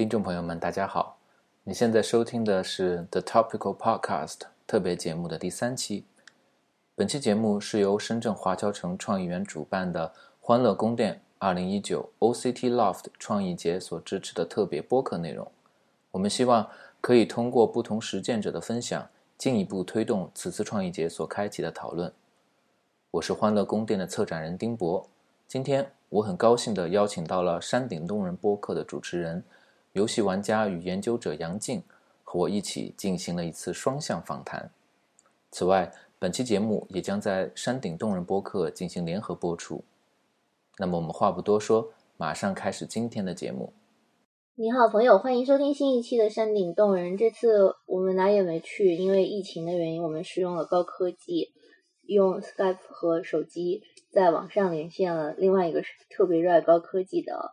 听众朋友们，大家好！你现在收听的是 The Topical Podcast 特别节目的第三期。本期节目是由深圳华侨城创意园主办的“欢乐宫殿2019 OCT Loft 创意节”所支持的特别播客内容。我们希望可以通过不同实践者的分享，进一步推动此次创意节所开启的讨论。我是欢乐宫殿的策展人丁博。今天我很高兴地邀请到了山顶洞人播客的主持人。游戏玩家与研究者杨静和我一起进行了一次双向访谈。此外，本期节目也将在山顶洞人播客进行联合播出。那么，我们话不多说，马上开始今天的节目。你好，朋友，欢迎收听新一期的山顶洞人。这次我们哪也没去，因为疫情的原因，我们使用了高科技，用 Skype 和手机在网上连线了另外一个特别热爱高科技的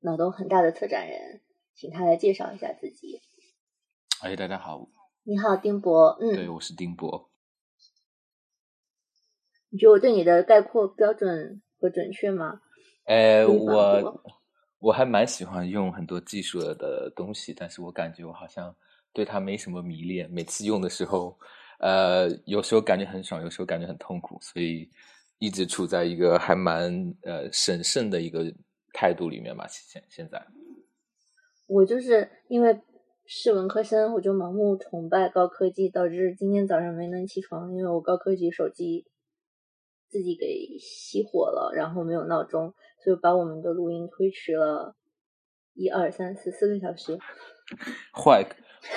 脑洞很大的策展人。请他来介绍一下自己。哎，大家好，你好，丁博。嗯，对，我是丁博。你觉得我对你的概括标准和准确吗？哎，我我还蛮喜欢用很多技术的东西，但是我感觉我好像对它没什么迷恋。每次用的时候，呃，有时候感觉很爽，有时候感觉很痛苦，所以一直处在一个还蛮呃审慎的一个态度里面吧。现现在。我就是因为是文科生，我就盲目崇拜高科技，导致今天早上没能起床，因为我高科技手机自己给熄火了，然后没有闹钟，所以把我们的录音推迟了一二三四四个小时。坏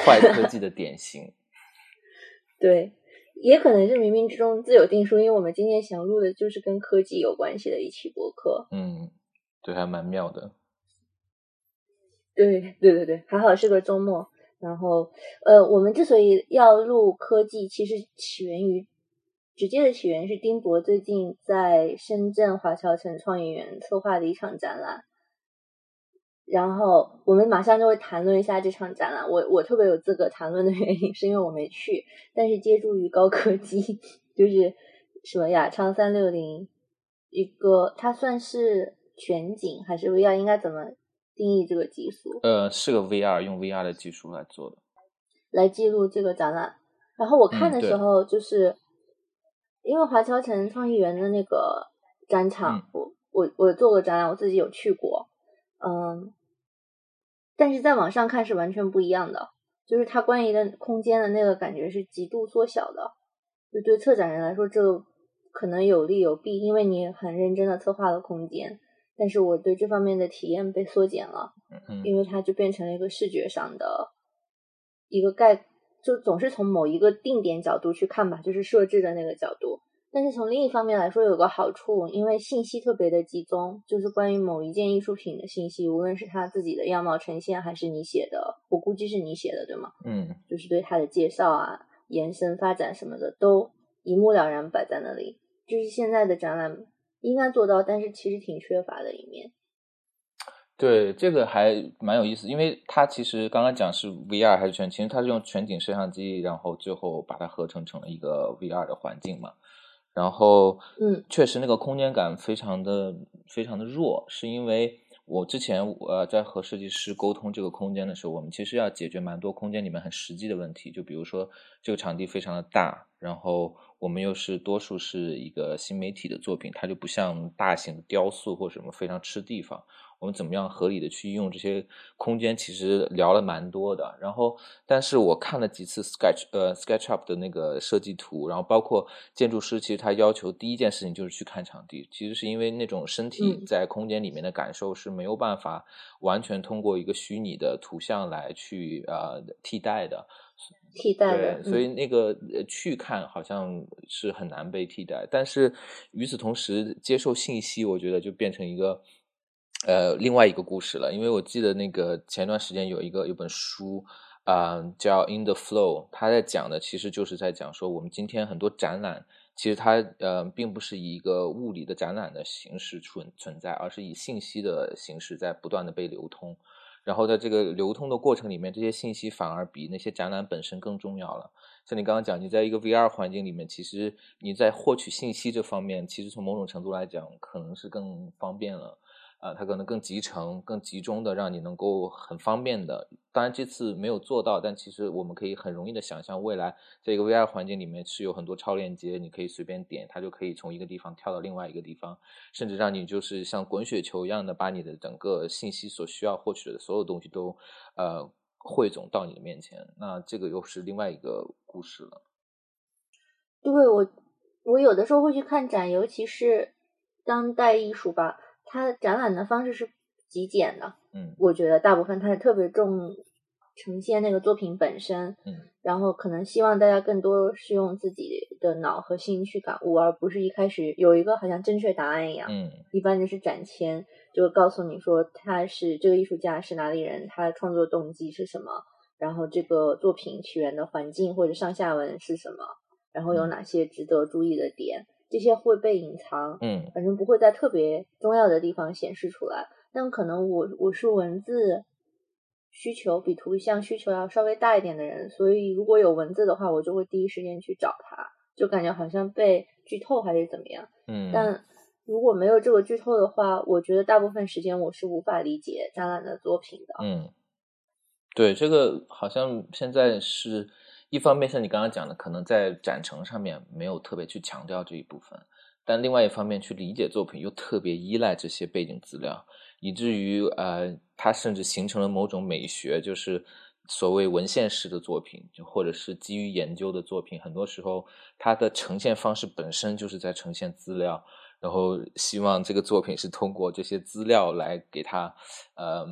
坏科技的典型。对，也可能是冥冥之中自有定数，因为我们今天想录的就是跟科技有关系的一期博客。嗯，对，还蛮妙的。对对对对，还好是个周末。然后，呃，我们之所以要录科技，其实起源于直接的起源是丁博最近在深圳华侨城创意园策划的一场展览。然后我们马上就会谈论一下这场展览。我我特别有资格谈论的原因，是因为我没去，但是借助于高科技，就是什么雅昌三六零，一个它算是全景还是 VR？应该怎么？定义这个技术，呃，是个 VR，用 VR 的技术来做的，来记录这个展览。然后我看的时候，就是因为华侨城创意园的那个展场，我我我做过展览，我自己有去过，嗯，但是在网上看是完全不一样的，就是它关于的空间的那个感觉是极度缩小的。就对策展人来说，这可能有利有弊，因为你很认真的策划了空间。但是我对这方面的体验被缩减了，因为它就变成了一个视觉上的一个概，就总是从某一个定点角度去看吧，就是设置的那个角度。但是从另一方面来说，有个好处，因为信息特别的集中，就是关于某一件艺术品的信息，无论是它自己的样貌呈现，还是你写的，我估计是你写的，对吗？嗯，就是对它的介绍啊、延伸发展什么的，都一目了然摆在那里。就是现在的展览。应该做到，但是其实挺缺乏的一面。对，这个还蛮有意思，因为它其实刚刚讲是 VR 还是全，其实它是用全景摄像机，然后最后把它合成成了一个 VR 的环境嘛。然后，嗯，确实那个空间感非常的非常的弱，是因为我之前呃在和设计师沟通这个空间的时候，我们其实要解决蛮多空间里面很实际的问题，就比如说这个场地非常的大，然后。我们又是多数是一个新媒体的作品，它就不像大型的雕塑或什么非常吃地方。我们怎么样合理的去用这些空间？其实聊了蛮多的。然后，但是我看了几次 Sketch 呃 SketchUp 的那个设计图，然后包括建筑师，其实他要求第一件事情就是去看场地。其实是因为那种身体在空间里面的感受是没有办法完全通过一个虚拟的图像来去呃替代的。替代的，所以那个去看好像是很难被替代，但是与此同时，接受信息，我觉得就变成一个呃另外一个故事了。因为我记得那个前段时间有一个有本书啊，叫《In the Flow》，他在讲的其实就是在讲说，我们今天很多展览，其实它呃并不是以一个物理的展览的形式存存在，而是以信息的形式在不断的被流通。然后在这个流通的过程里面，这些信息反而比那些展览本身更重要了。像你刚刚讲，你在一个 VR 环境里面，其实你在获取信息这方面，其实从某种程度来讲，可能是更方便了。啊，它可能更集成、更集中的，让你能够很方便的。当然这次没有做到，但其实我们可以很容易的想象，未来这个 VR 环境里面是有很多超链接，你可以随便点，它就可以从一个地方跳到另外一个地方，甚至让你就是像滚雪球一样的把你的整个信息所需要获取的所有东西都呃汇总到你的面前。那这个又是另外一个故事了。对我，我有的时候会去看展，尤其是当代艺术吧。它展览的方式是极简的，嗯，我觉得大部分它是特别重呈现那个作品本身，嗯，然后可能希望大家更多是用自己的脑和心去感悟，而不是一开始有一个好像正确答案一样，嗯，一般就是展签就告诉你说他是这个艺术家是哪里人，他的创作动机是什么，然后这个作品起源的环境或者上下文是什么，然后有哪些值得注意的点。这些会被隐藏，嗯，反正不会在特别重要的地方显示出来。但可能我我是文字需求比图像需求要稍微大一点的人，所以如果有文字的话，我就会第一时间去找它，就感觉好像被剧透还是怎么样。嗯，但如果没有这个剧透的话，我觉得大部分时间我是无法理解展览的作品的。嗯，对，这个好像现在是。一方面像你刚刚讲的，可能在展陈上面没有特别去强调这一部分，但另外一方面去理解作品又特别依赖这些背景资料，以至于呃，它甚至形成了某种美学，就是所谓文献式的作品，就或者是基于研究的作品，很多时候它的呈现方式本身就是在呈现资料，然后希望这个作品是通过这些资料来给它呃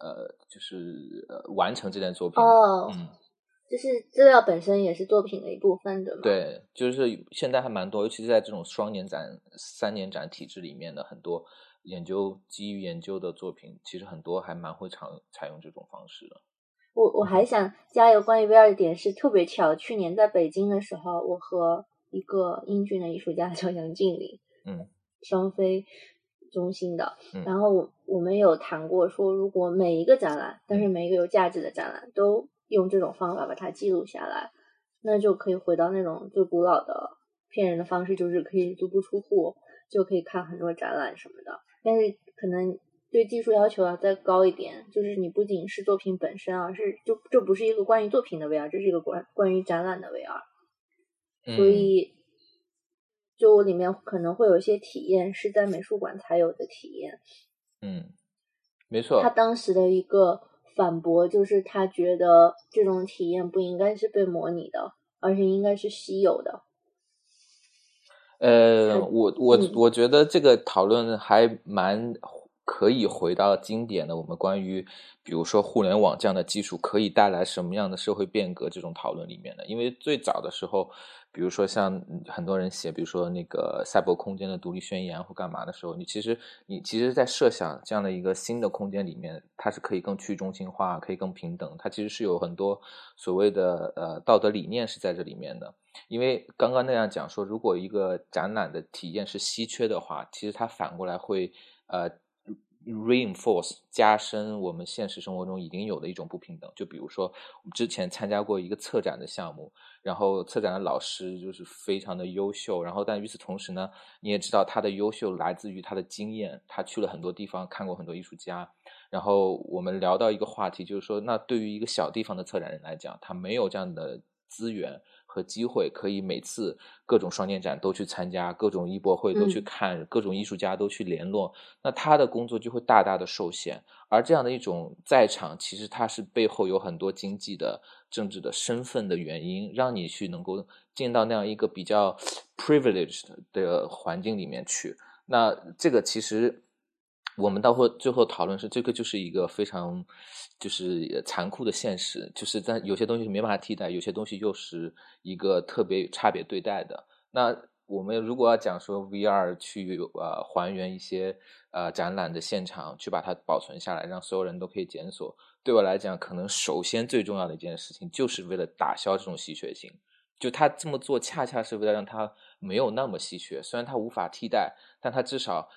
呃，就是呃完成这件作品。哦，嗯。就是资料本身也是作品的一部分，对吗？对，就是现在还蛮多，尤其是在这种双年展、三年展体制里面的很多研究基于研究的作品，其实很多还蛮会常采用这种方式的。我我还想加一个关于 VR 的点，是特别巧，去年在北京的时候，我和一个英俊的艺术家 叫杨静林，嗯，双飞中心的，嗯、然后我们有谈过说，如果每一个展览，但是每一个有价值的展览都。用这种方法把它记录下来，那就可以回到那种最古老的骗人的方式，就是可以足不出户就可以看很多展览什么的。但是可能对技术要求要再高一点，就是你不仅是作品本身啊，是就这不是一个关于作品的 VR，这是一个关关于展览的 VR。所以就里面可能会有一些体验是在美术馆才有的体验。嗯，没错。他当时的一个。反驳就是他觉得这种体验不应该是被模拟的，而是应该是稀有的。呃，我我我觉得这个讨论还蛮可以回到经典的，我们关于比如说互联网这样的技术可以带来什么样的社会变革这种讨论里面的，因为最早的时候。比如说，像很多人写，比如说那个赛博空间的独立宣言或干嘛的时候，你其实你其实，在设想这样的一个新的空间里面，它是可以更去中心化，可以更平等。它其实是有很多所谓的呃道德理念是在这里面的。因为刚刚那样讲说，如果一个展览的体验是稀缺的话，其实它反过来会呃。Reinforce 加深我们现实生活中已经有的一种不平等，就比如说我们之前参加过一个策展的项目，然后策展的老师就是非常的优秀，然后但与此同时呢，你也知道他的优秀来自于他的经验，他去了很多地方看过很多艺术家，然后我们聊到一个话题，就是说那对于一个小地方的策展人来讲，他没有这样的资源。和机会可以每次各种双年展都去参加，各种艺博会都去看，各种艺术家都去联络，那他的工作就会大大的受限。而这样的一种在场，其实它是背后有很多经济的、政治的身份的原因，让你去能够进到那样一个比较 privileged 的环境里面去。那这个其实。我们到后最后讨论是，这个就是一个非常就是残酷的现实，就是在有些东西是没办法替代，有些东西又是一个特别差别对待的。那我们如果要讲说 VR 去呃还原一些呃展览的现场，去把它保存下来，让所有人都可以检索，对我来讲，可能首先最重要的一件事情，就是为了打消这种稀缺性。就他这么做，恰恰是为了让它没有那么稀缺。虽然它无法替代，但它至少。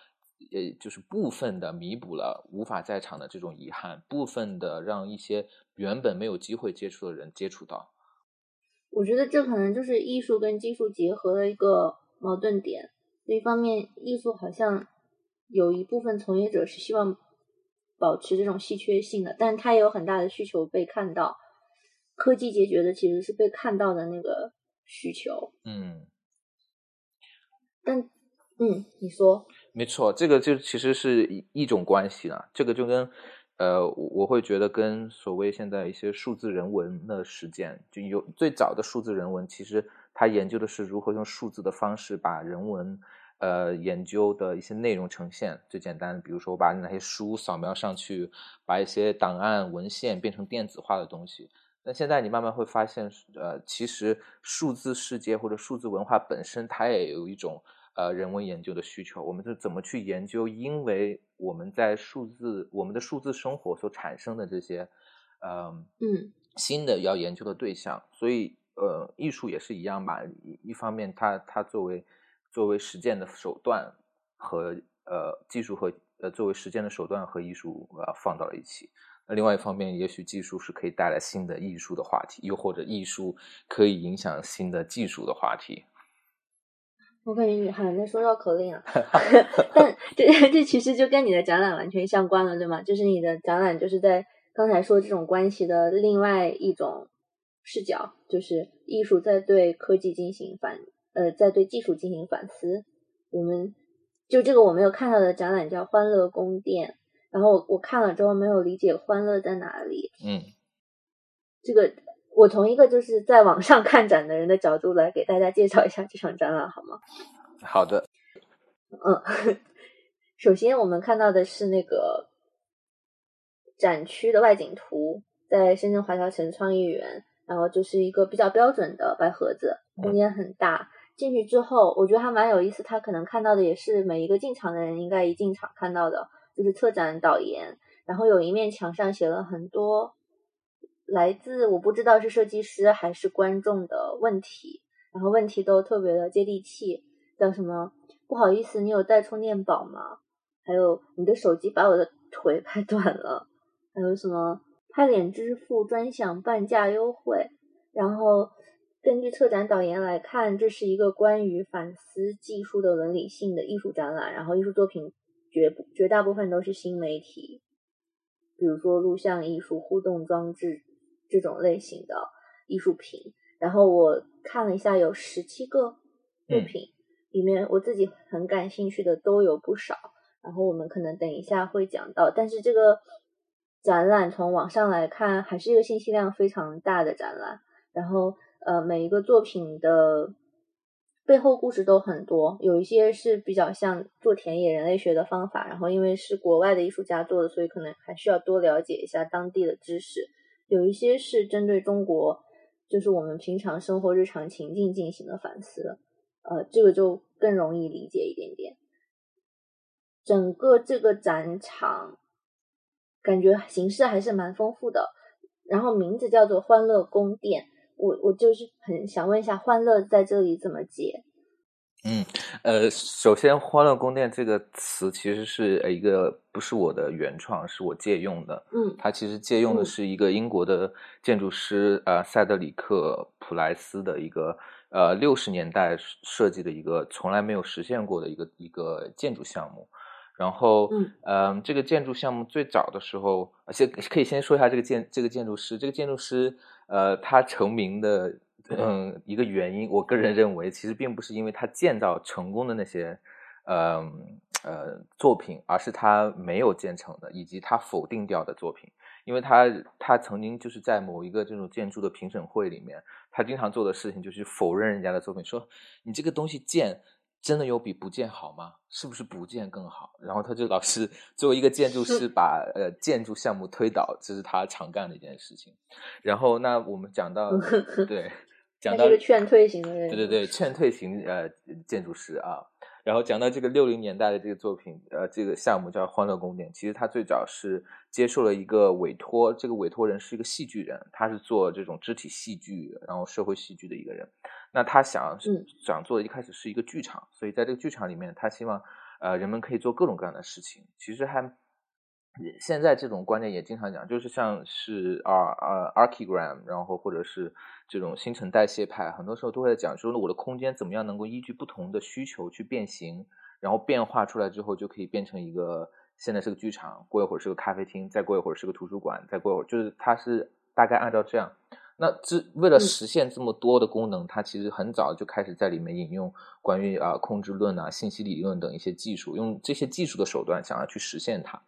呃，就是部分的弥补了无法在场的这种遗憾，部分的让一些原本没有机会接触的人接触到。我觉得这可能就是艺术跟技术结合的一个矛盾点。一方面，艺术好像有一部分从业者是希望保持这种稀缺性的，但它也有很大的需求被看到。科技解决的其实是被看到的那个需求。嗯，但嗯，你说没错，这个就其实是一一种关系了。这个就跟呃，我会觉得跟所谓现在一些数字人文的实践，就有最早的数字人文，其实它研究的是如何用数字的方式把人文。呃，研究的一些内容呈现最简单，比如说我把那些书扫描上去，把一些档案文献变成电子化的东西。但现在你慢慢会发现，呃，其实数字世界或者数字文化本身，它也有一种呃人文研究的需求。我们是怎么去研究？因为我们在数字我们的数字生活所产生的这些，呃，嗯，新的要研究的对象。所以，呃，艺术也是一样吧。一一方面，它它作为作为实践的手段和呃技术和呃作为实践的手段和艺术呃放到了一起。那另外一方面，也许技术是可以带来新的艺术的话题，又或者艺术可以影响新的技术的话题。我感觉你好像在说绕口令啊，但这这其实就跟你的展览完全相关了，对吗？就是你的展览就是在刚才说这种关系的另外一种视角，就是艺术在对科技进行反。呃，在对技术进行反思，我们就这个我没有看到的展览叫《欢乐宫殿》，然后我我看了之后没有理解欢乐在哪里。嗯，这个我从一个就是在网上看展的人的角度来给大家介绍一下这场展览好吗？好的。嗯，首先我们看到的是那个展区的外景图，在深圳华侨城创意园，然后就是一个比较标准的白盒子，空间很大。进去之后，我觉得还蛮有意思。他可能看到的也是每一个进场的人应该一进场看到的，就是策展导言。然后有一面墙上写了很多来自我不知道是设计师还是观众的问题，然后问题都特别的接地气，叫什么？不好意思，你有带充电宝吗？还有你的手机把我的腿 拍短了。还有什么？拍脸支付专享半价优惠。然后。根据策展导言来看，这是一个关于反思技术的伦理性的艺术展览。然后，艺术作品绝绝大部分都是新媒体，比如说录像艺术、互动装置这种类型的艺术品。然后我看了一下，有十七个作品，里面我自己很感兴趣的都有不少。然后我们可能等一下会讲到，但是这个展览从网上来看，还是一个信息量非常大的展览。然后。呃，每一个作品的背后故事都很多，有一些是比较像做田野人类学的方法，然后因为是国外的艺术家做的，所以可能还需要多了解一下当地的知识。有一些是针对中国，就是我们平常生活日常情境进行的反思，呃，这个就更容易理解一点点。整个这个展场感觉形式还是蛮丰富的，然后名字叫做欢乐宫殿。我我就是很想问一下，欢乐在这里怎么解？嗯，呃，首先“欢乐宫殿”这个词其实是一个不是我的原创，是我借用的。嗯，它其实借用的是一个英国的建筑师呃塞德里克普莱斯的一个呃六十年代设计的一个从来没有实现过的一个一个建筑项目。然后，嗯，这个建筑项目最早的时候，先可以先说一下这个建这个建筑师，这个建筑师。呃，他成名的嗯一个原因，我个人认为，其实并不是因为他建造成功的那些呃呃作品，而是他没有建成的，以及他否定掉的作品。因为他他曾经就是在某一个这种建筑的评审会里面，他经常做的事情就是否认人家的作品，说你这个东西建。真的有比不建好吗？是不是不建更好？然后他就老是作为一个建筑师，把呃建筑项目推倒，这是他常干的一件事情。然后那我们讲到 对，讲到劝退型的人，对对对，劝退型呃建筑师啊。然后讲到这个六零年代的这个作品，呃，这个项目叫《欢乐宫殿》，其实他最早是接受了一个委托，这个委托人是一个戏剧人，他是做这种肢体戏剧，然后社会戏剧的一个人。那他想想做的一开始是一个剧场，所以在这个剧场里面，他希望呃人们可以做各种各样的事情。其实还现在这种观念也经常讲，就是像是啊啊 archigram，然后或者是这种新陈代谢派，很多时候都会讲说我的空间怎么样能够依据不同的需求去变形，然后变化出来之后就可以变成一个现在是个剧场，过一会儿是个咖啡厅，再过一会儿是个图书馆，再过一会儿就是它是大概按照这样。那这为了实现这么多的功能，它其实很早就开始在里面引用关于啊控制论啊、信息理论等一些技术，用这些技术的手段想要去实现它。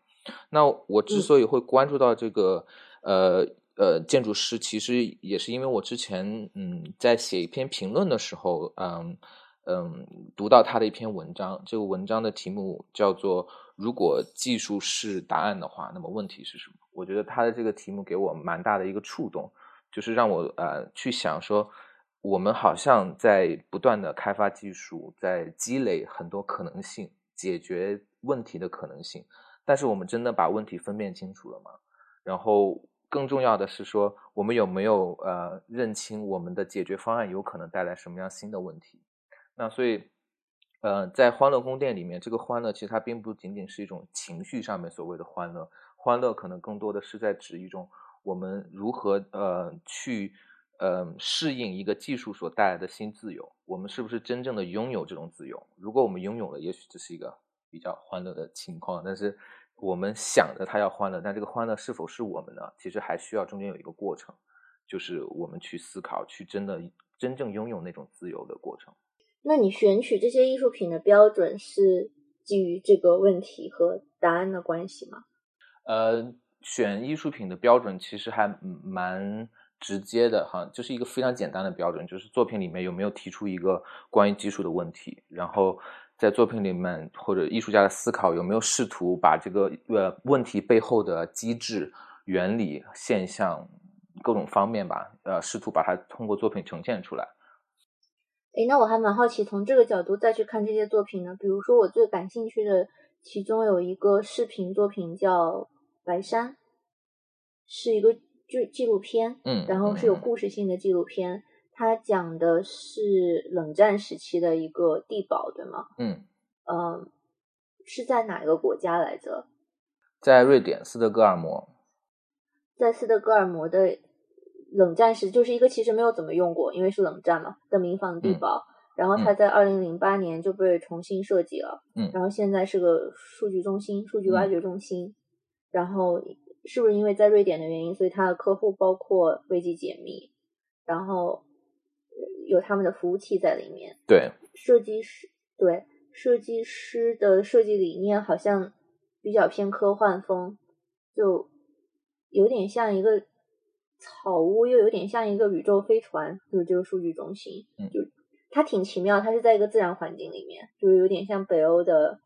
那我之所以会关注到这个呃呃建筑师，其实也是因为我之前嗯在写一篇评论的时候，嗯嗯读到他的一篇文章，这个文章的题目叫做“如果技术是答案的话，那么问题是什么？”我觉得他的这个题目给我蛮大的一个触动。就是让我呃去想说，我们好像在不断的开发技术，在积累很多可能性，解决问题的可能性。但是我们真的把问题分辨清楚了吗？然后更重要的是说，我们有没有呃认清我们的解决方案有可能带来什么样新的问题？那所以呃，在欢乐宫殿里面，这个欢乐其实它并不仅仅是一种情绪上面所谓的欢乐，欢乐可能更多的是在指一种。我们如何呃去呃适应一个技术所带来的新自由？我们是不是真正的拥有这种自由？如果我们拥有了，也许这是一个比较欢乐的情况。但是我们想着它要欢乐，但这个欢乐是否是我们呢？其实还需要中间有一个过程，就是我们去思考，去真的真正拥有那种自由的过程。那你选取这些艺术品的标准是基于这个问题和答案的关系吗？呃。选艺术品的标准其实还蛮直接的哈，就是一个非常简单的标准，就是作品里面有没有提出一个关于技术的问题，然后在作品里面或者艺术家的思考有没有试图把这个呃问题背后的机制、原理、现象各种方面吧，呃，试图把它通过作品呈现出来。诶，那我还蛮好奇，从这个角度再去看这些作品呢？比如说我最感兴趣的，其中有一个视频作品叫。白山是一个就纪录片，嗯，然后是有故事性的纪录片，它讲的是冷战时期的一个地堡，对吗？嗯，呃，是在哪个国家来着？在瑞典斯德哥尔摩。在斯德哥尔摩的冷战时，就是一个其实没有怎么用过，因为是冷战嘛的民房地堡，然后它在二零零八年就被重新设计了，嗯，然后现在是个数据中心、数据挖掘中心。然后是不是因为在瑞典的原因，所以他的客户包括危机解密，然后有他们的服务器在里面。对，设计师对设计师的设计理念好像比较偏科幻风，就有点像一个草屋，又有点像一个宇宙飞船，就是这个数据中心。嗯，就它挺奇妙，它是在一个自然环境里面，就是有点像北欧的。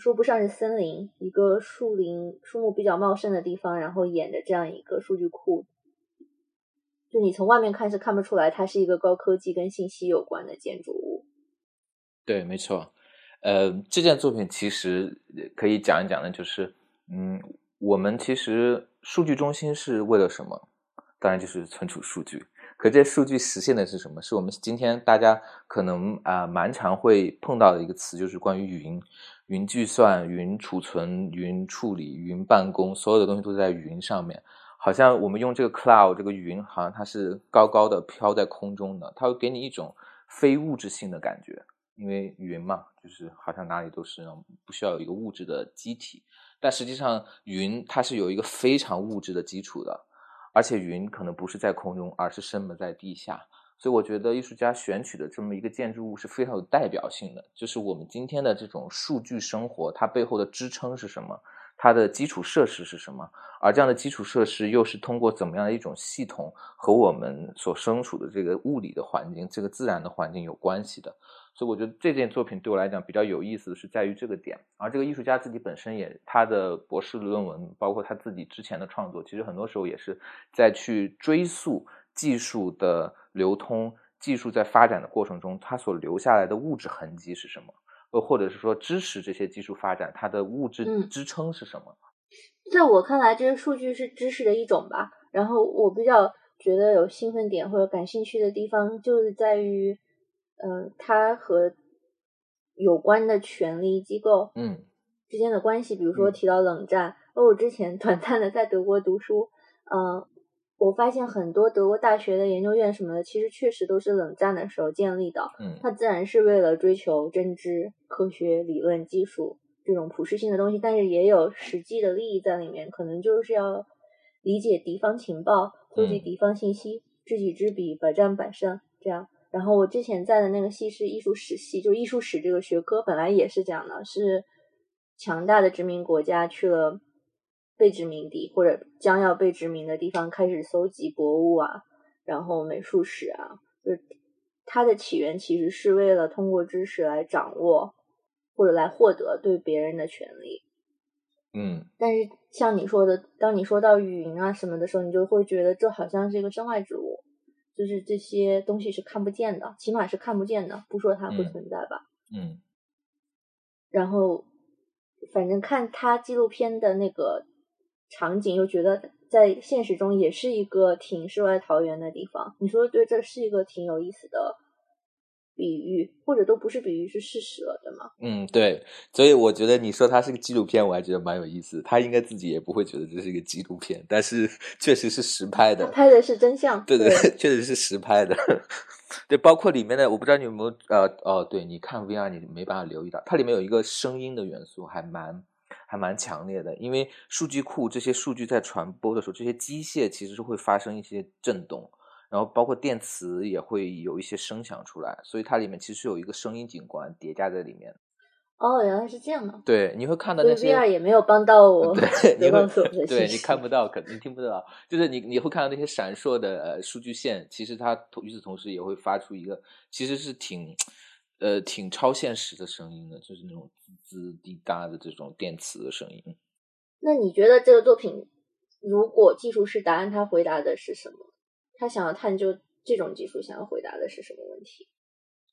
说不上是森林，一个树林、树木比较茂盛的地方，然后沿着这样一个数据库，就你从外面看是看不出来，它是一个高科技跟信息有关的建筑物。对，没错。呃，这件作品其实可以讲一讲的，就是，嗯，我们其实数据中心是为了什么？当然就是存储数据。可这数据实现的是什么？是我们今天大家可能啊蛮常会碰到的一个词，就是关于云。云计算、云储存、云处理、云办公，所有的东西都在云上面。好像我们用这个 cloud 这个云，好像它是高高的飘在空中的，它会给你一种非物质性的感觉。因为云嘛，就是好像哪里都是那种不需要有一个物质的机体。但实际上，云它是有一个非常物质的基础的，而且云可能不是在空中，而是深埋在地下。所以我觉得艺术家选取的这么一个建筑物是非常有代表性的，就是我们今天的这种数据生活，它背后的支撑是什么？它的基础设施是什么？而这样的基础设施又是通过怎么样的一种系统和我们所身处的这个物理的环境、这个自然的环境有关系的？所以我觉得这件作品对我来讲比较有意思的是在于这个点。而这个艺术家自己本身也，他的博士论文，包括他自己之前的创作，其实很多时候也是在去追溯技术的。流通技术在发展的过程中，它所留下来的物质痕迹是什么？呃，或者是说支持这些技术发展，它的物质支撑是什么？在我看来，这些数据是知识的一种吧。然后我比较觉得有兴奋点或者感兴趣的地方，就是在于，呃，它和有关的权力机构嗯之间的关系。比如说提到冷战，哦，我之前 短暂的在德国读书，嗯。我发现很多德国大学的研究院什么的，其实确实都是冷战的时候建立的。嗯，它自然是为了追求真知、科学、理论、技术这种普适性的东西，但是也有实际的利益在里面，可能就是要理解敌方情报、搜集敌方信息、知己知彼、百战百胜这样。然后我之前在的那个系是艺术史系，就艺术史这个学科本来也是这样的，是强大的殖民国家去了。被殖民地或者将要被殖民的地方开始搜集博物啊，然后美术史啊，就是它的起源其实是为了通过知识来掌握或者来获得对别人的权利。嗯，但是像你说的，当你说到云啊什么的时候，你就会觉得这好像是一个身外之物，就是这些东西是看不见的，起码是看不见的，不说它不存在吧。嗯。然后，反正看他纪录片的那个。场景又觉得在现实中也是一个挺世外桃源的地方。你说对，这是一个挺有意思的比喻，或者都不是比喻，是事实了，对吗？嗯，对。所以我觉得你说它是个纪录片，我还觉得蛮有意思。他应该自己也不会觉得这是一个纪录片，但是 确实是实拍的，拍的是真相。对对，确实是实拍的。对，包括里面的，我不知道你有没有呃哦，对你看 VR 你没办法留意到，它里面有一个声音的元素，还蛮。还蛮强烈的，因为数据库这些数据在传播的时候，这些机械其实是会发生一些震动，然后包括电磁也会有一些声响出来，所以它里面其实有一个声音景观叠加在里面。哦，原来是这样的。对，你会看到那些 VR 也没有帮到 我，对，你会对你看不到，可能听不到，就是你你会看到那些闪烁的呃数据线，其实它与此同时也会发出一个，其实是挺。呃，挺超现实的声音的，就是那种滋滋滴答的这种电磁的声音。那你觉得这个作品，如果技术是答案，他回答的是什么？他想要探究这种技术想要回答的是什么问题？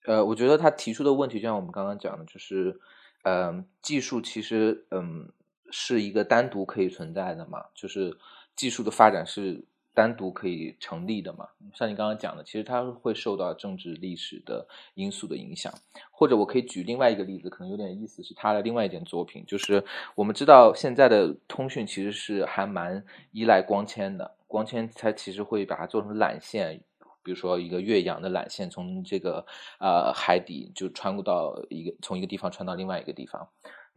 呃，我觉得他提出的问题，就像我们刚刚讲的，就是，嗯，技术其实，嗯，是一个单独可以存在的嘛，就是技术的发展是。单独可以成立的嘛？像你刚刚讲的，其实它会受到政治历史的因素的影响。或者我可以举另外一个例子，可能有点意思，是他的另外一件作品，就是我们知道现在的通讯其实是还蛮依赖光纤的，光纤它其实会把它做成缆线，比如说一个越洋的缆线，从这个呃海底就穿过到一个从一个地方穿到另外一个地方。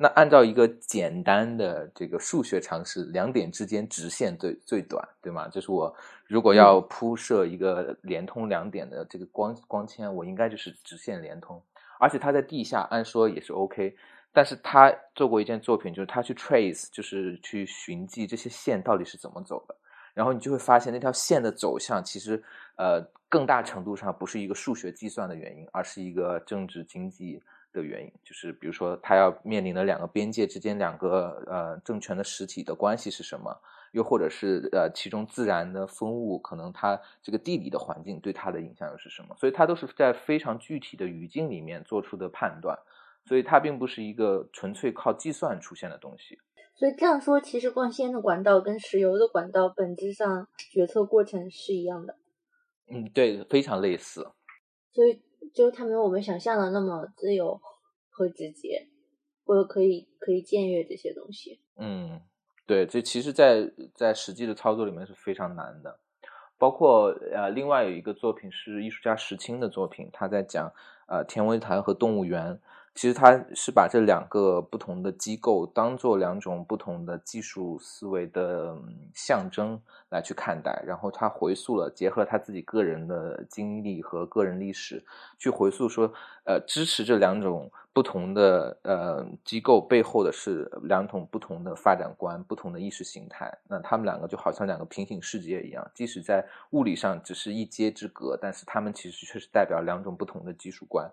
那按照一个简单的这个数学常识，两点之间直线最最短，对吗？就是我如果要铺设一个连通两点的这个光光纤，我应该就是直线连通，而且它在地下，按说也是 OK。但是他做过一件作品，就是他去 trace，就是去寻迹这些线到底是怎么走的，然后你就会发现那条线的走向其实呃更大程度上不是一个数学计算的原因，而是一个政治经济。的原因就是，比如说，他要面临的两个边界之间两个呃政权的实体的关系是什么？又或者是呃其中自然的风物，可能它这个地理的环境对它的影响又是什么？所以它都是在非常具体的语境里面做出的判断，所以它并不是一个纯粹靠计算出现的东西。所以这样说，其实光纤的管道跟石油的管道本质上决策过程是一样的。嗯，对，非常类似。所以。就是它没有我们想象的那么自由和直接，或者可以可以僭越这些东西。嗯，对，这其实，在在实际的操作里面是非常难的。包括呃，另外有一个作品是艺术家石青的作品，他在讲呃天文台和动物园。其实他是把这两个不同的机构当做两种不同的技术思维的象征来去看待，然后他回溯了，结合他自己个人的经历和个人历史，去回溯说，呃，支持这两种不同的呃机构背后的是两种不同的发展观、不同的意识形态。那他们两个就好像两个平行世界一样，即使在物理上只是一街之隔，但是他们其实却是代表两种不同的技术观。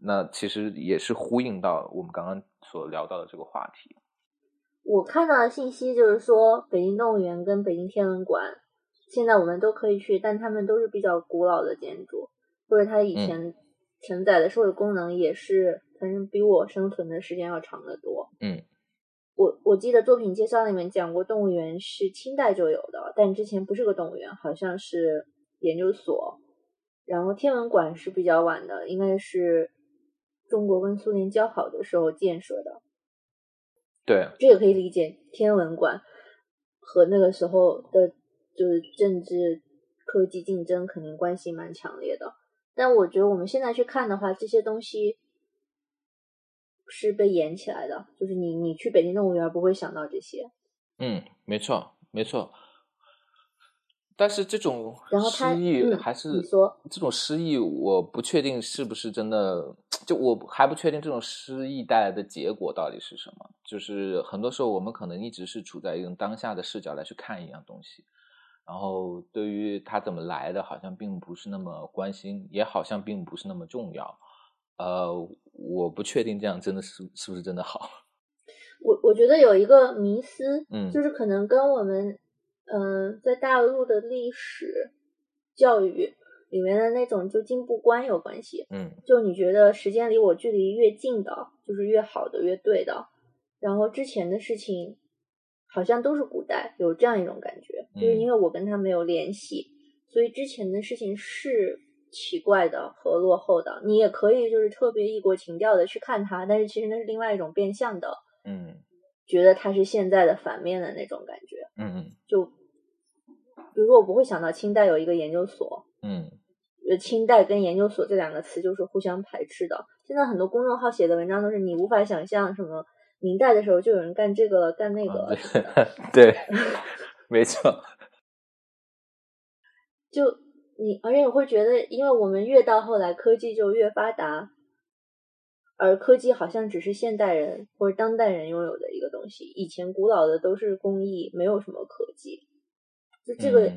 那其实也是呼应到我们刚刚所聊到的这个话题。我看到的信息就是说，北京动物园跟北京天文馆现在我们都可以去，但他们都是比较古老的建筑，或者它以前承载的社会功能也是，反正比我生存的时间要长得多。嗯，我我记得作品介绍里面讲过，动物园是清代就有的，但之前不是个动物园，好像是研究所。然后天文馆是比较晚的，应该是。中国跟苏联交好的时候建设的，对，这也可以理解。天文馆和那个时候的就是政治、科技竞争肯定关系蛮强烈的。但我觉得我们现在去看的话，这些东西是被演起来的。就是你你去北京动物园不会想到这些。嗯，没错，没错。但是这种失忆还是你说这种失忆，我不确定是不是真的。就我还不确定这种失意带来的结果到底是什么。就是很多时候我们可能一直是处在一种当下的视角来去看一样东西，然后对于它怎么来的，好像并不是那么关心，也好像并不是那么重要。呃，我不确定这样真的是是不是真的好。我我觉得有一个迷思，嗯，就是可能跟我们。嗯，在大陆的历史教育里面的那种就进步观有关系。嗯，就你觉得时间离我距离越近的，就是越好的、越对的。然后之前的事情好像都是古代，有这样一种感觉，就是因为我跟他没有联系，所以之前的事情是奇怪的和落后的。你也可以就是特别异国情调的去看他，但是其实那是另外一种变相的，嗯，觉得他是现在的反面的那种感觉。嗯嗯，就。比如说，我不会想到清代有一个研究所，嗯，呃，清代跟研究所这两个词就是互相排斥的。现在很多公众号写的文章都是你无法想象，什么明代的时候就有人干这个了，干那个，对，没错。就你，而且我会觉得，因为我们越到后来科技就越发达，而科技好像只是现代人或者当代人拥有的一个东西，以前古老的都是工艺，没有什么科技。就这个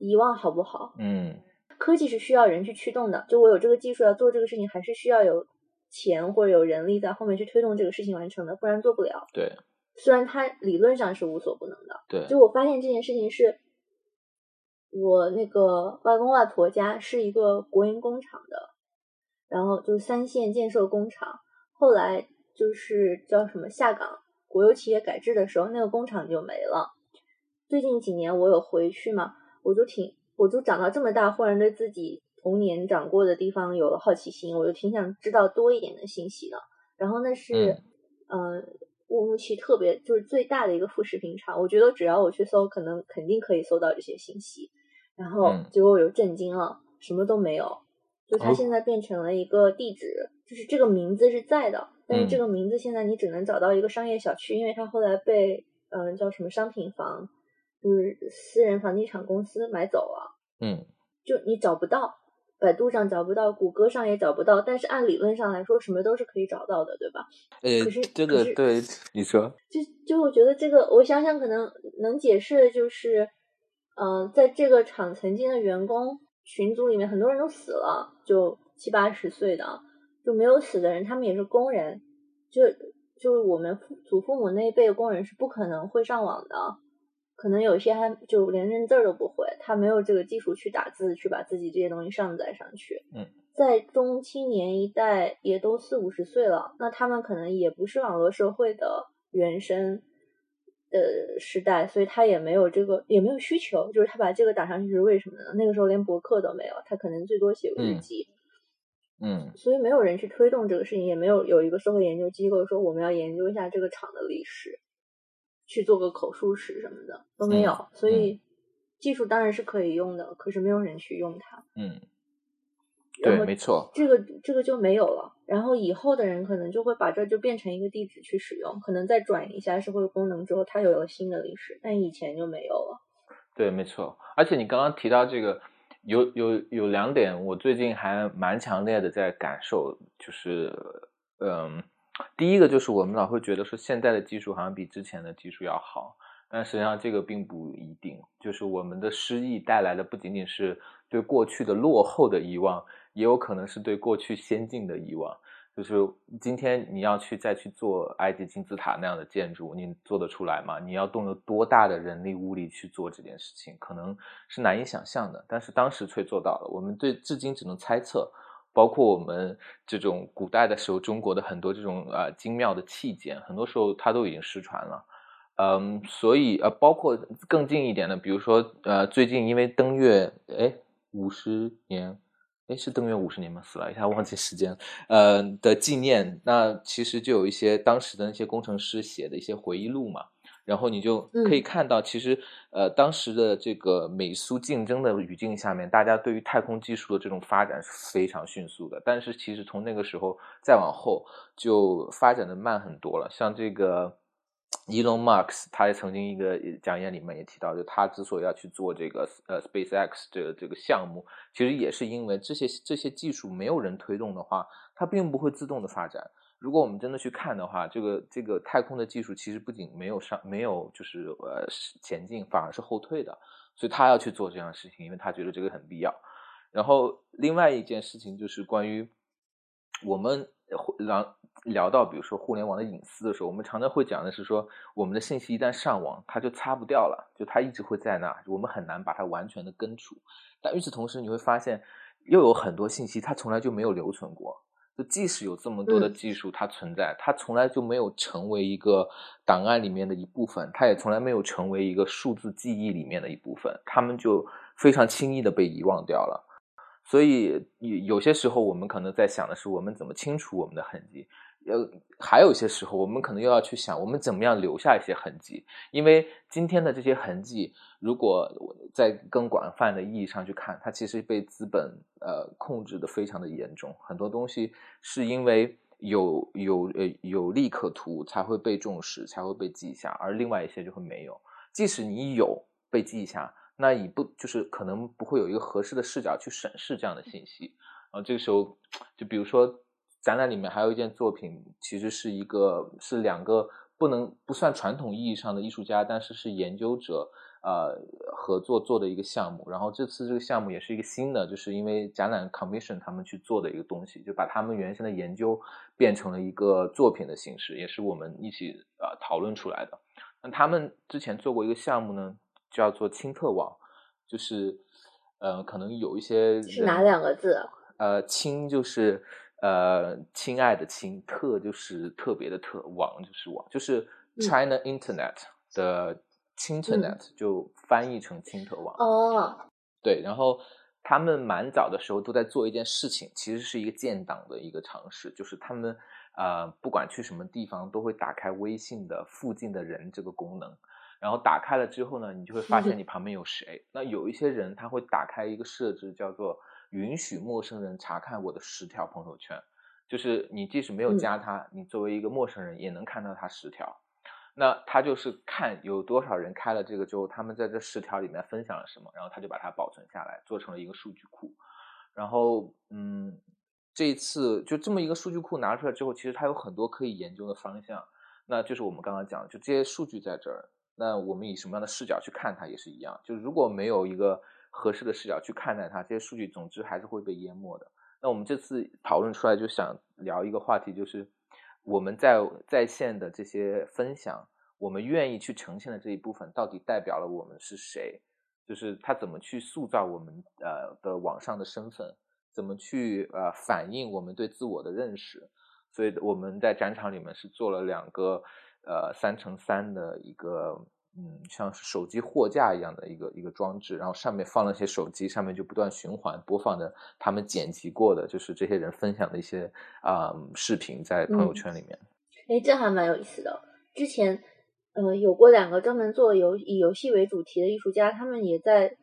遗忘好不好？嗯，科技是需要人去驱动的。就我有这个技术要做这个事情，还是需要有钱或者有人力在后面去推动这个事情完成的，不然做不了。对，虽然它理论上是无所不能的。对，就我发现这件事情是，我那个外公外婆家是一个国营工厂的，然后就是三线建设工厂，后来就是叫什么下岗国有企业改制的时候，那个工厂就没了。最近几年我有回去嘛，我就挺，我就长到这么大，忽然对自己童年长过的地方有了好奇心，我就挺想知道多一点的信息的。然后那是，嗯，乌鲁木齐特别就是最大的一个副食品厂，我觉得只要我去搜，可能肯定可以搜到这些信息。然后结果我又震惊了，什么都没有，就它现在变成了一个地址，就是这个名字是在的，但是这个名字现在你只能找到一个商业小区，因为它后来被嗯叫什么商品房。就是私人房地产公司买走了，嗯，就你找不到，百度上找不到，谷歌上也找不到，但是按理论上来说，什么都是可以找到的，对吧？呃，可是这个对你说，就就我觉得这个，我想想可能能解释的就是，嗯，在这个厂曾经的员工群组里面，很多人都死了，就七八十岁的，就没有死的人，他们也是工人，就就是我们父祖父母那一辈的工人是不可能会上网的。可能有些还就连认字都不会，他没有这个技术去打字，去把自己这些东西上载上去。嗯，在中青年一代也都四五十岁了，那他们可能也不是网络社会的原生的时代，所以他也没有这个也没有需求，就是他把这个打上去是为什么呢？那个时候连博客都没有，他可能最多写日记。嗯，所以没有人去推动这个事情，也没有有一个社会研究机构说我们要研究一下这个厂的历史。去做个口述史什么的都没有，所以技术当然是可以用的，可是没有人去用它。嗯，对，没错，这个这个就没有了。然后以后的人可能就会把这就变成一个地址去使用，可能再转一下社会功能之后，它有了新的历史，但以前就没有了。对，没错。而且你刚刚提到这个，有有有两点，我最近还蛮强烈的在感受，就是嗯。第一个就是我们老会觉得说现在的技术好像比之前的技术要好，但实际上这个并不一定。就是我们的失忆带来的不仅仅是对过去的落后的遗忘，也有可能是对过去先进的遗忘。就是今天你要去再去做埃及金字塔那样的建筑，你做得出来吗？你要动用多大的人力物力去做这件事情，可能是难以想象的。但是当时却做到了，我们对至今只能猜测。包括我们这种古代的时候，中国的很多这种呃精妙的器件，很多时候它都已经失传了。嗯，所以呃，包括更近一点的，比如说呃，最近因为登月，哎，五十年，哎，是登月五十年吗？死了一下，忘记时间。呃的纪念，那其实就有一些当时的那些工程师写的一些回忆录嘛。然后你就可以看到，其实呃，当时的这个美苏竞争的语境下面，大家对于太空技术的这种发展是非常迅速的。但是其实从那个时候再往后，就发展的慢很多了。像这个 Elon Musk，他也曾经一个讲演里面也提到，就他之所以要去做这个呃 SpaceX 这个这个项目，其实也是因为这些这些技术没有人推动的话，它并不会自动的发展。如果我们真的去看的话，这个这个太空的技术其实不仅没有上没有就是呃前进，反而是后退的。所以他要去做这样的事情，因为他觉得这个很必要。然后另外一件事情就是关于我们聊聊到比如说互联网的隐私的时候，我们常常会讲的是说，我们的信息一旦上网，它就擦不掉了，就它一直会在那，我们很难把它完全的根除。但与此同时，你会发现又有很多信息它从来就没有留存过。即使有这么多的技术，它存在，它从来就没有成为一个档案里面的一部分，它也从来没有成为一个数字记忆里面的一部分，他们就非常轻易的被遗忘掉了。所以有有些时候，我们可能在想的是，我们怎么清除我们的痕迹。呃，还有一些时候，我们可能又要去想，我们怎么样留下一些痕迹？因为今天的这些痕迹，如果我在更广泛的意义上去看，它其实被资本呃控制的非常的严重。很多东西是因为有有呃有利可图才会被重视，才会被记下，而另外一些就会没有。即使你有被记下，那你不就是可能不会有一个合适的视角去审视这样的信息？啊，这个时候就比如说。展览里面还有一件作品，其实是一个是两个不能不算传统意义上的艺术家，但是是研究者呃合作做的一个项目。然后这次这个项目也是一个新的，就是因为展览 commission 他们去做的一个东西，就把他们原先的研究变成了一个作品的形式，也是我们一起呃讨论出来的。那他们之前做过一个项目呢，叫做清特网，就是呃可能有一些是哪两个字？呃，亲就是。呃，亲爱的亲，特就是特别的特，网就是网，就是 China Internet 的 Internet 就翻译成青特网。哦，对，然后他们蛮早的时候都在做一件事情，其实是一个建档的一个尝试，就是他们呃不管去什么地方都会打开微信的附近的人这个功能，然后打开了之后呢，你就会发现你旁边有谁。那有一些人他会打开一个设置叫做。允许陌生人查看我的十条朋友圈，就是你即使没有加他，你作为一个陌生人也能看到他十条。那他就是看有多少人开了这个之后，他们在这十条里面分享了什么，然后他就把它保存下来，做成了一个数据库。然后，嗯，这一次就这么一个数据库拿出来之后，其实它有很多可以研究的方向。那就是我们刚刚讲的，就这些数据在这儿，那我们以什么样的视角去看它也是一样。就如果没有一个。合适的视角去看待它，这些数据总之还是会被淹没的。那我们这次讨论出来就想聊一个话题，就是我们在在线的这些分享，我们愿意去呈现的这一部分，到底代表了我们是谁？就是他怎么去塑造我们呃的网上的身份，怎么去呃反映我们对自我的认识？所以我们在展场里面是做了两个呃三乘三的一个。嗯，像是手机货架一样的一个一个装置，然后上面放了些手机，上面就不断循环播放着他们剪辑过的，就是这些人分享的一些啊视频在朋友圈里面。哎，这还蛮有意思的。之前呃有过两个专门做游以游戏为主题的艺术家，他们也在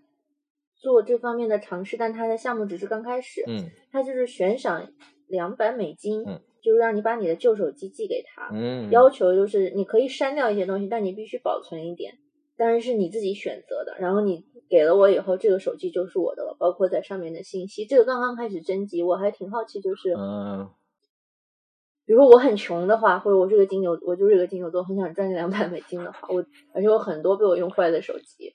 做这方面的尝试，但他的项目只是刚开始。嗯，他就是悬赏两百美金。嗯。就是让你把你的旧手机寄给他，嗯，要求就是你可以删掉一些东西，但你必须保存一点，当然是你自己选择的。然后你给了我以后，这个手机就是我的了，包括在上面的信息。这个刚刚开始征集，我还挺好奇，就是，嗯，比如我很穷的话，或者我是个金牛，我就是一个金牛座，很想赚两百美金的话，我而且我很多被我用坏的手机，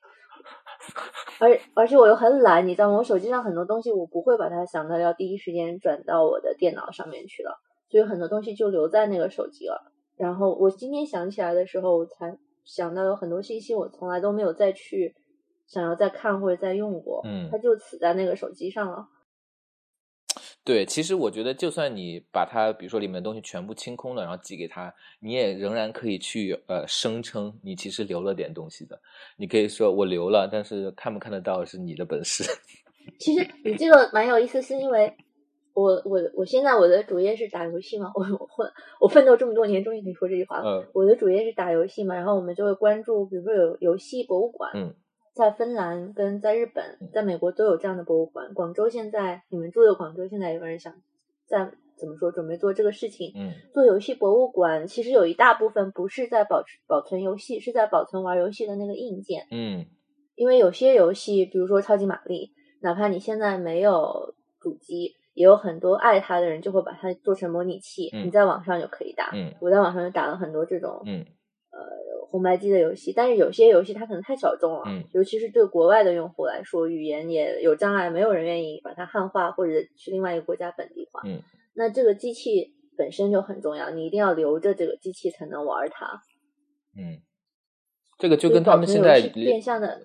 而而且我又很懒，你知道吗？我手机上很多东西我不会把它想到要第一时间转到我的电脑上面去了。所以很多东西就留在那个手机了。然后我今天想起来的时候，我才想到有很多信息我从来都没有再去想要再看或者再用过。嗯，它就死在那个手机上了。对，其实我觉得，就算你把它，比如说里面的东西全部清空了，然后寄给他，你也仍然可以去呃声称你其实留了点东西的。你可以说我留了，但是看不看得到是你的本事。其实你这个蛮有意思，是因为。我我我现在我的主业是打游戏嘛，我我混我奋斗这么多年，终于可以说这句话了。嗯我的主业是打游戏嘛，然后我们就会关注，比如说有游戏博物馆，嗯在芬兰跟在日本、在美国都有这样的博物馆。广州现在你们住的广州，现在有人想在怎么说准备做这个事情，嗯做游戏博物馆，其实有一大部分不是在保持保存游戏，是在保存玩游戏的那个硬件。嗯因为有些游戏，比如说超级玛丽，哪怕你现在没有主机，也有很多爱它的人就会把它做成模拟器，嗯你在网上就可以打。嗯我在网上就打了很多这种嗯红白机的游戏，但是有些游戏它可能太小众了，嗯尤其是对国外的用户来说，语言也有障碍，没有人愿意把它汉化或者去另外一个国家本地化。嗯，那这个机器本身就很重要，你一定要留着这个机器才能玩它。嗯，这个就跟他们现在变相的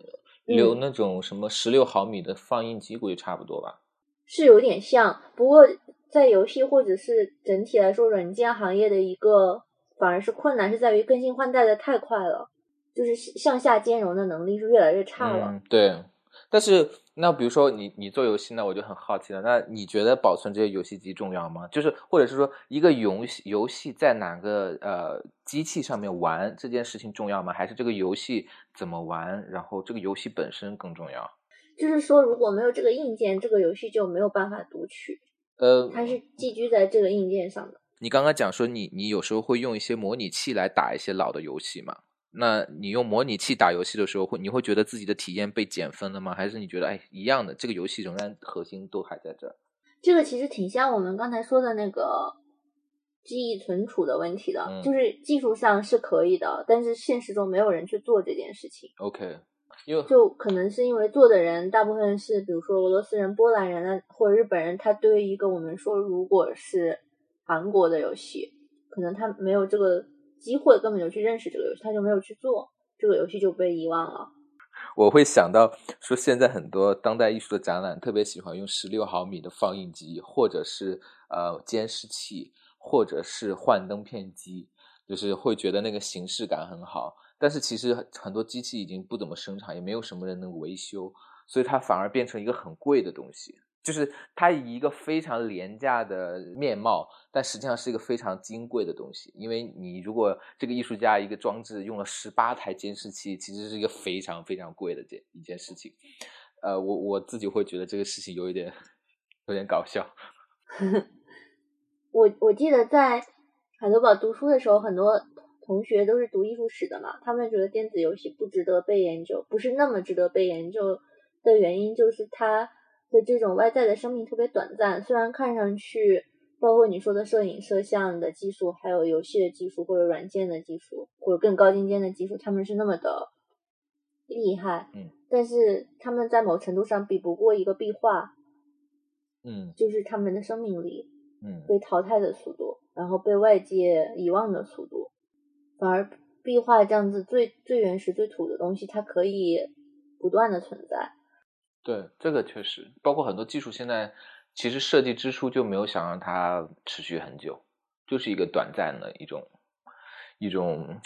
嗯留那种什么十六毫米的放映机，估计差不多吧。是有点像，不过在游戏或者是整体来说，软件行业的一个反而是困难是在于更新换代的太快了，就是向下兼容的能力是越来越差了。对。但是那比如说你你做游戏，那我就很好奇了。那你觉得保存这些游戏机重要吗？就是或者是说一个游戏游戏在哪个呃机器上面玩这件事情重要吗？还是这个游戏怎么玩，然后这个游戏本身更重要？就是说，如果没有这个硬件，这个游戏就没有办法读取，呃，它是寄居在这个硬件上的。你刚刚讲说你你有时候会用一些模拟器来打一些老的游戏嘛？那你用模拟器打游戏的时候，会你会觉得自己的体验被减分了吗？还是你觉得哎一样的，这个游戏仍然核心都还在这儿？这个其实挺像我们刚才说的那个记忆存储的问题的，嗯就是技术上是可以的，但是现实中没有人去做这件事情。OK，就可能是因为做的人大部分是，比如说俄罗斯人、波兰人啊，或者日本人，他对于一个我们说如果是韩国的游戏，可能他没有这个机会，根本就去认识这个游戏，他就没有去做，这个游戏就被遗忘了。我会想到说，现在很多当代艺术的展览特别喜欢用十六毫米的放映机，或者是呃监视器，或者是幻灯片机，就是会觉得那个形式感很好。但是其实很多机器已经不怎么生产，也没有什么人能维修，所以它反而变成一个很贵的东西。就是它以一个非常廉价的面貌，但实际上是一个非常金贵的东西。因为你如果这个艺术家一个装置用了十八台监视器，其实是一个非常非常贵的件一件事情。呃，我我自己会觉得这个事情有一点有点搞笑。我我记得在海德堡读书的时候，很多同学都是读艺术史的嘛，他们觉得电子游戏不值得被研究，不是那么值得被研究的原因就是它的这种外在的生命特别短暂，虽然看上去。包括你说的摄影、摄像的技术，还有游戏的技术，或者软件的技术，或者更高精尖的技术，他们是那么的厉害，嗯，但是他们在某程度上比不过一个壁画，嗯就是他们的生命力，嗯被淘汰的速度，然后被外界遗忘的速度，反而壁画这样子最最原始、最土的东西，它可以不断的存在。对，这个确实，包括很多技术现在其实设计之初就没有想让它持续很久，就是一个短暂的一种一种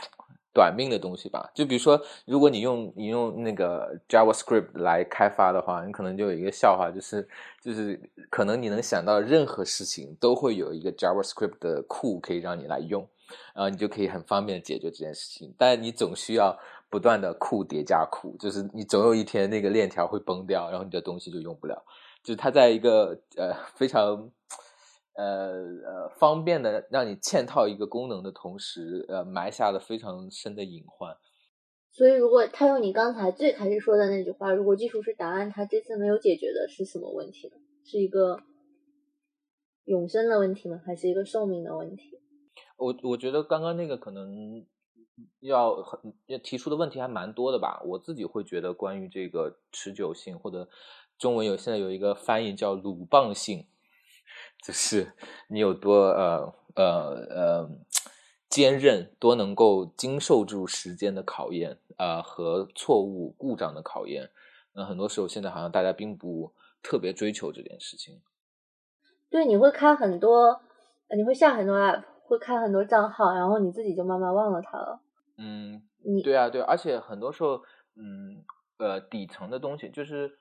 短命的东西吧。就比如说，如果你用你用那个 JavaScript 来开发的话，你可能就有一个笑话，就是就是可能你能想到任何事情都会有一个 JavaScript 的库可以让你来用，然后你就可以很方便解决这件事情。但你总需要不断的库叠加库，就是你总有一天那个链条会崩掉，然后你的东西就用不了。就是它在一个呃非常呃呃方便的让你嵌套一个功能的同时，呃埋下了非常深的隐患。所以，如果他用你刚才最开始说的那句话，如果技术是答案，他这次没有解决的是什么问题呢？是一个永生的问题吗？还是一个寿命的问题？我我觉得刚刚那个可能要很要提出的问题还蛮多的吧。我自己会觉得关于这个持久性，或者中文有现在有一个翻译叫鲁棒性，就是 你有多呃呃呃坚韧，多能够经受住时间的考验啊、呃和错误故障的考验。那很多时候现在好像大家并不特别追求这件事情。对，你会开很多，你会下很多 app，会开很多账号，然后你自己就慢慢忘了它了。嗯，你对啊，对啊，而且很多时候，嗯，呃，底层的东西就是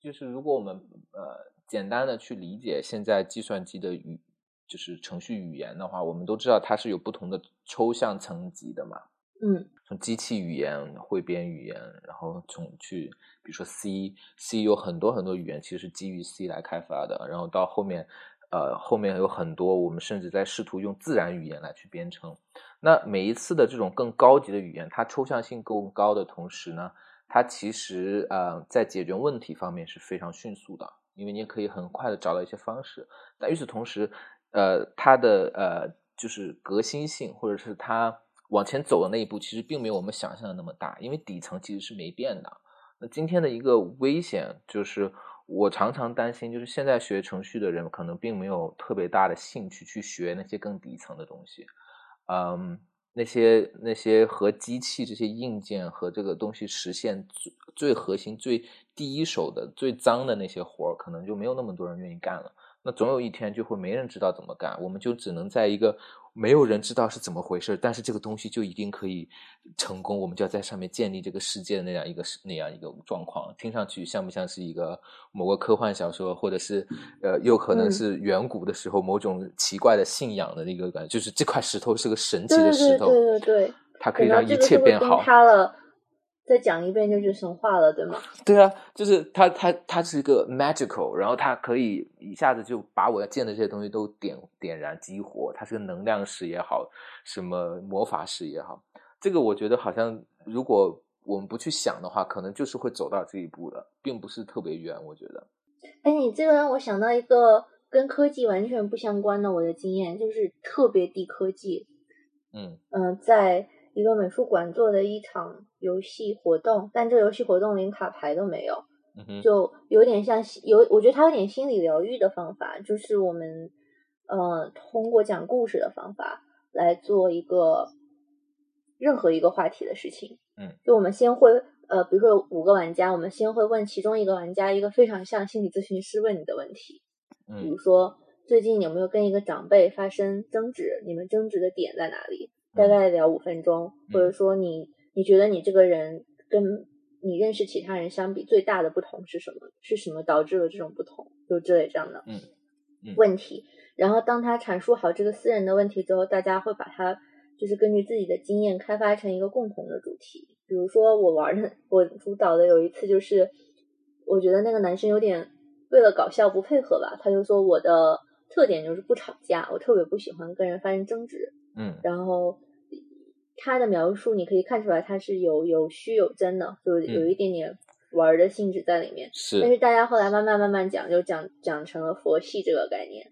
就是，如果我们呃简单的去理解现在计算机的语，就是程序语言的话，我们都知道它是有不同的抽象层级的嘛。嗯，从机器语言、汇编语言，然后从去，比如说 C，C 有很多很多语言其实是基于 C 来开发的，然后到后面，呃，后面有很多我们甚至在试图用自然语言来去编程。那每一次的这种更高级的语言，它抽象性更高的同时呢，它其实呃在解决问题方面是非常迅速的，因为你可以很快的找到一些方式。但与此同时，呃，它的呃就是革新性或者是它。往前走的那一步，其实并没有我们想象的那么大，因为底层其实是没变的。那今天的一个危险就是，我常常担心，就是现在学程序的人可能并没有特别大的兴趣去学那些更底层的东西。嗯，那些那些和机器这些硬件和这个东西实现最最核心、最第一手的、最脏的那些活儿，可能就没有那么多人愿意干了。那总有一天就会没人知道怎么干，我们就只能在一个。没有人知道是怎么回事，但是这个东西就一定可以成功，我们就要在上面建立这个世界的那样一个那样一个状况。听上去像不像是一个某个科幻小说，或者是呃，又可能是远古的时候某种奇怪的信仰的那个感觉？就是这块石头是个神奇的石头，对对对，它可以让一切变好。再讲一遍就是神话了，对吗？对啊，就是它，它，它是一个 magical，然后它可以一下子就把我要见的这些东西都点点燃激活。它是个能量石也好，什么魔法石也好，这个我觉得好像如果我们不去想的话，可能就是会走到这一步的，并不是特别远。我觉得，哎，你这个让我想到一个跟科技完全不相关的我的经验，就是特别低科技。嗯嗯，在。一个美术馆做的一场游戏活动，但这游戏活动连卡牌都没有，就有点像有，我觉得它有点心理疗愈的方法，就是我们呃通过讲故事的方法来做一个任何一个话题的事情。嗯，就我们先会呃，比如说五个玩家，我们先会问其中一个玩家一个非常像心理咨询师问你的问题，比如说最近有没有跟一个长辈发生争执，你们争执的点在哪里？大概聊五分钟，或者说你你觉得你这个人跟你认识其他人相比最大的不同是什么？是什么导致了这种不同？就之类这样的问题。然后当他阐述好这个私人的问题之后，大家会把它就是根据自己的经验开发成一个共同的主题。比如说我玩的我主导的有一次就是，我觉得那个男生有点为了搞笑不配合吧，他就说我的特点就是不吵架，我特别不喜欢跟人发生争执。嗯，然后他的描述你可以看出来，他是有有虚有真的，就有一点点玩的性质在里面。是，但是大家后来慢慢慢慢讲，就讲讲成了佛系这个概念，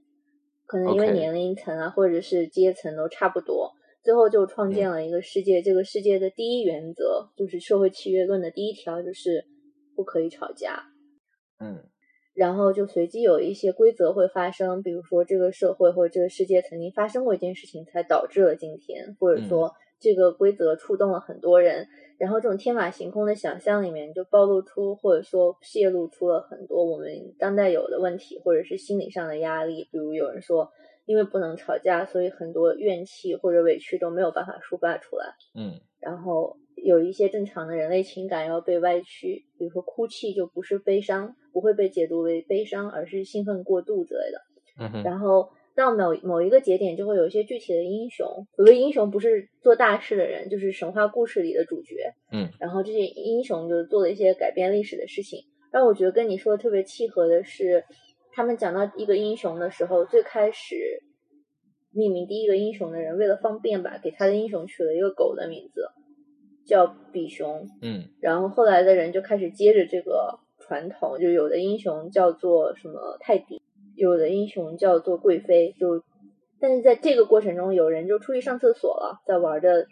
可能因为年龄层啊，或者是阶层都差不多，最后就创建了一个世界。这个世界的第一原则就是社会契约论的第一条，就是不可以吵架。嗯。然后就随机有一些规则会发生，比如说这个社会或者这个世界曾经发生过一件事情，才导致了今天，或者说这个规则触动了很多人。然后这种天马行空的想象里面，就暴露出或者说泄露出了很多我们当代有的问题，或者是心理上的压力。比如有人说，因为不能吵架，所以很多怨气或者委屈都没有办法抒发出来。嗯，然后。有一些正常的人类情感要被歪曲，比如说哭泣就不是悲伤，不会被解读为悲伤，而是兴奋过度之类的。嗯然后到某某一个节点，就会有一些具体的英雄。所谓英雄，不是做大事的人，就是神话故事里的主角。嗯。然后这些英雄就做了一些改变历史的事情。让我觉得跟你说的特别契合的是，他们讲到一个英雄的时候，最开始命名第一个英雄的人，为了方便吧，给他的英雄取了一个狗的名字。叫比熊，嗯，然后后来的人就开始接着这个传统，就有的英雄叫做什么泰迪，有的英雄叫做贵妃，就但是在这个过程中，有人就出去上厕所了，在玩的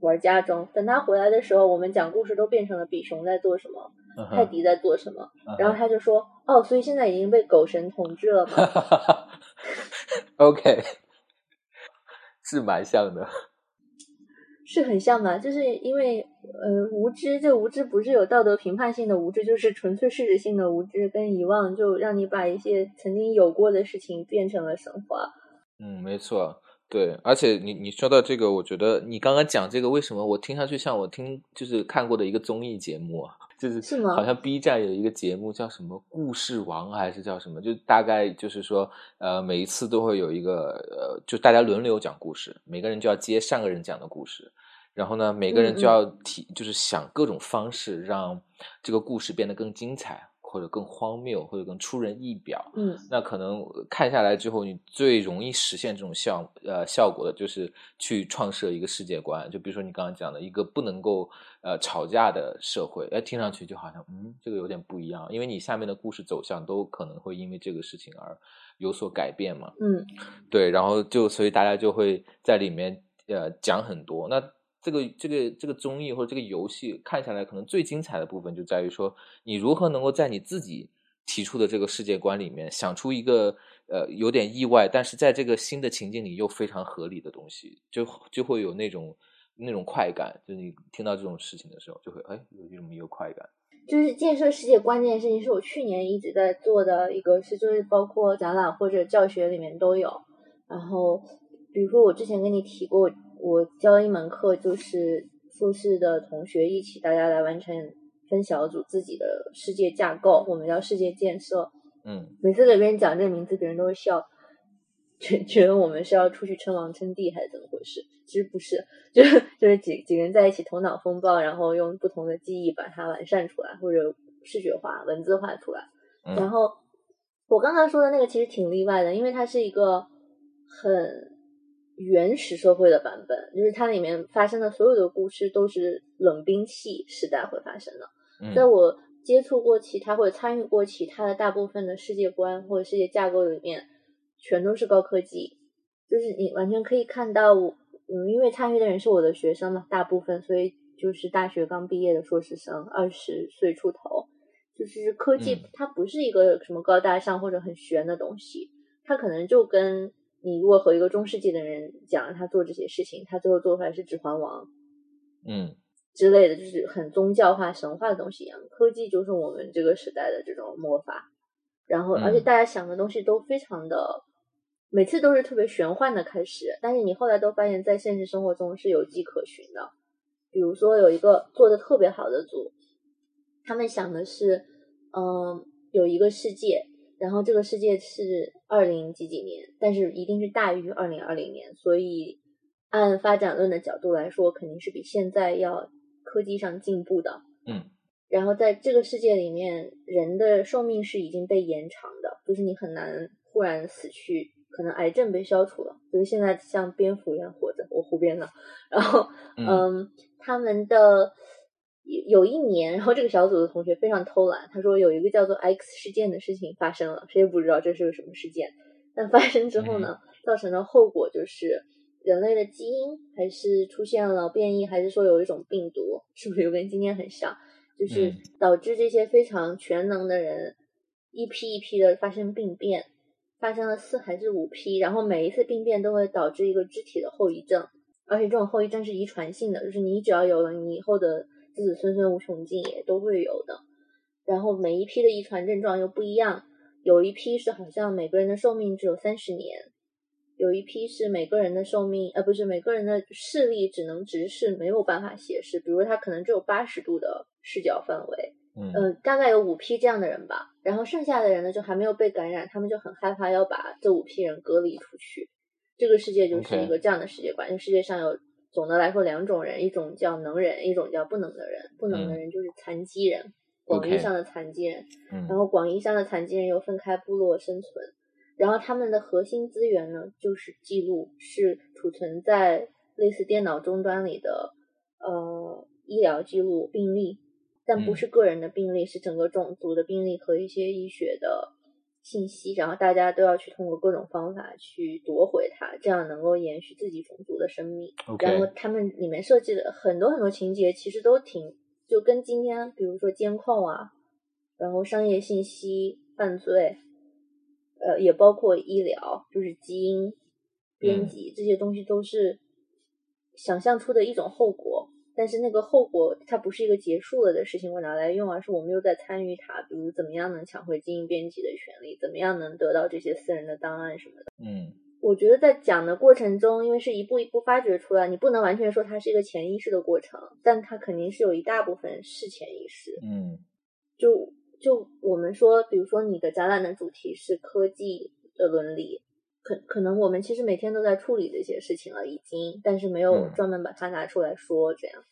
玩家中，等他回来的时候，我们讲故事都变成了比熊在做什么，泰迪在做什么，然后他就说，哦，所以现在已经被狗神统治了吗？OK，是蛮像的。是很像嘛？就是因为呃无知，就无知不是有道德评判性的无知，就是纯粹事实性的无知跟遗忘，就让你把一些曾经有过的事情变成了神话。嗯，没错，对，而且你你说到这个，我觉得你刚刚讲这个，为什么我听上去像我听就是看过的一个综艺节目啊？就是是吗？好像 B 站有一个节目叫什么“故事王”还是叫什么？就大概就是说，呃，每一次都会有一个呃，就大家轮流讲故事，每个人就要接上个人讲的故事，然后呢，每个人就要提，就是想各种方式让这个故事变得更精彩。或者更荒谬，或者更出人意表，嗯，那可能看下来之后，你最容易实现这种效呃效果的，就是去创设一个世界观。就比如说你刚刚讲的一个不能够呃吵架的社会，哎，听上去就好像嗯，这个有点不一样，因为你下面的故事走向都可能会因为这个事情而有所改变嘛，嗯，对，然后就所以大家就会在里面呃讲很多。那。这个这个这个综艺或者这个游戏看下来，可能最精彩的部分就在于说，你如何能够在你自己提出的这个世界观里面想出一个呃有点意外，但是在这个新的情境里又非常合理的东西，就就会有那种那种快感。就你听到这种事情的时候，就会哎有这么一个快感。就是建设世界观这件事情，是我去年一直在做的一个事，就是包括展览或者教学里面都有。然后比如说我之前跟你提过。我教一门课，就是复试的同学一起，大家来完成分小组自己的世界架构，我们叫世界建设。嗯，每次给别人讲这个名字，别人都会笑，觉觉得我们是要出去称王称帝还是怎么回事？其实不是，就是就是几几个人在一起头脑风暴，然后用不同的记忆把它完善出来，或者视觉化、文字化出来。然后我刚刚说的那个其实挺例外的，因为它是一个很。原始社会的版本，就是它里面发生的所有的故事都是冷兵器时代会发生的。在我接触过其他或者参与过其他的大部分的世界观或者世界架构里面，全都是高科技，就是你完全可以看到，嗯，因为参与的人是我的学生嘛，大部分，所以就是大学刚毕业的硕士生，二十岁出头，就是科技它不是一个什么高大上或者很玄的东西，它可能就跟。你如果和一个中世纪的人讲他做这些事情，他最后做出来是《指环王》，嗯之类的，就是很宗教化、神话的东西一样。科技就是我们这个时代的这种魔法，然后而且大家想的东西都非常的，每次都是特别玄幻的开始，但是你后来都发现，在现实生活中是有迹可循的。比如说有一个做的特别好的组，他们想的是，嗯，有一个世界。然后这个世界是二零几几年，但是一定是大于二零二零年，所以按发展论的角度来说，肯定是比现在要科技上进步的。嗯，然后在这个世界里面，人的寿命是已经被延长的，就是你很难忽然死去，可能癌症被消除了，就是现在像蝙蝠一样活着，我胡编的。然后，嗯，他们的。有有一年，然后这个小组的同学非常偷懒，他说有一个叫做 X 事件的事情发生了，谁也不知道这是个什么事件。但发生之后呢，造成的后果就是人类的基因还是出现了变异，还是说有一种病毒，是不是又跟今天很像？就是导致这些非常全能的人一批一批的发生病变，发生了四还是五批，然后每一次病变都会导致一个肢体的后遗症，而且这种后遗症是遗传性的，就是你只要有了，你以后的。子子孙孙无穷尽也都会有的，然后每一批的遗传症状又不一样，有一批是好像每个人的寿命只有三十年，有一批是每个人的寿命呃不是每个人的视力只能直视没有办法斜视，比如他可能只有八十度的视角范围，嗯，大概有五批这样的人吧，然后剩下的人呢就还没有被感染，他们就很害怕要把这五批人隔离出去，这个世界就是一个这样的世界观，世界上有。总的来说，两种人，一种叫能人，一种叫不能的人。不能的人就是残疾人，广义上的残疾人。然后广义上的残疾人又分开部落生存，然后他们的核心资源呢，就是记录，是储存在类似电脑终端里的呃医疗记录病例，但不是个人的病例，是整个种族的病例和一些医学的。信息，然后大家都要去通过各种方法去夺回它，这样能够延续自己种族的生命。然后他们里面设计的很多很多情节，其实都挺就跟今天，比如说监控啊，然后商业信息、犯罪，呃，也包括医疗，就是基因编辑这些东西，都是想象出的一种后果。但是那个后果，它不是一个结束了的事情，我拿来用，而是我们又在参与它。比如怎么样能抢回基因编辑的权利，怎么样能得到这些私人的档案什么的。嗯，我觉得在讲的过程中，因为是一步一步发掘出来，你不能完全说它是一个潜意识的过程，但它肯定是有一大部分是潜意识。嗯，就就我们说，比如说你的展览的主题是科技的伦理，可可能我们其实每天都在处理这些事情了，已经，但是没有专门把它拿出来说，这样。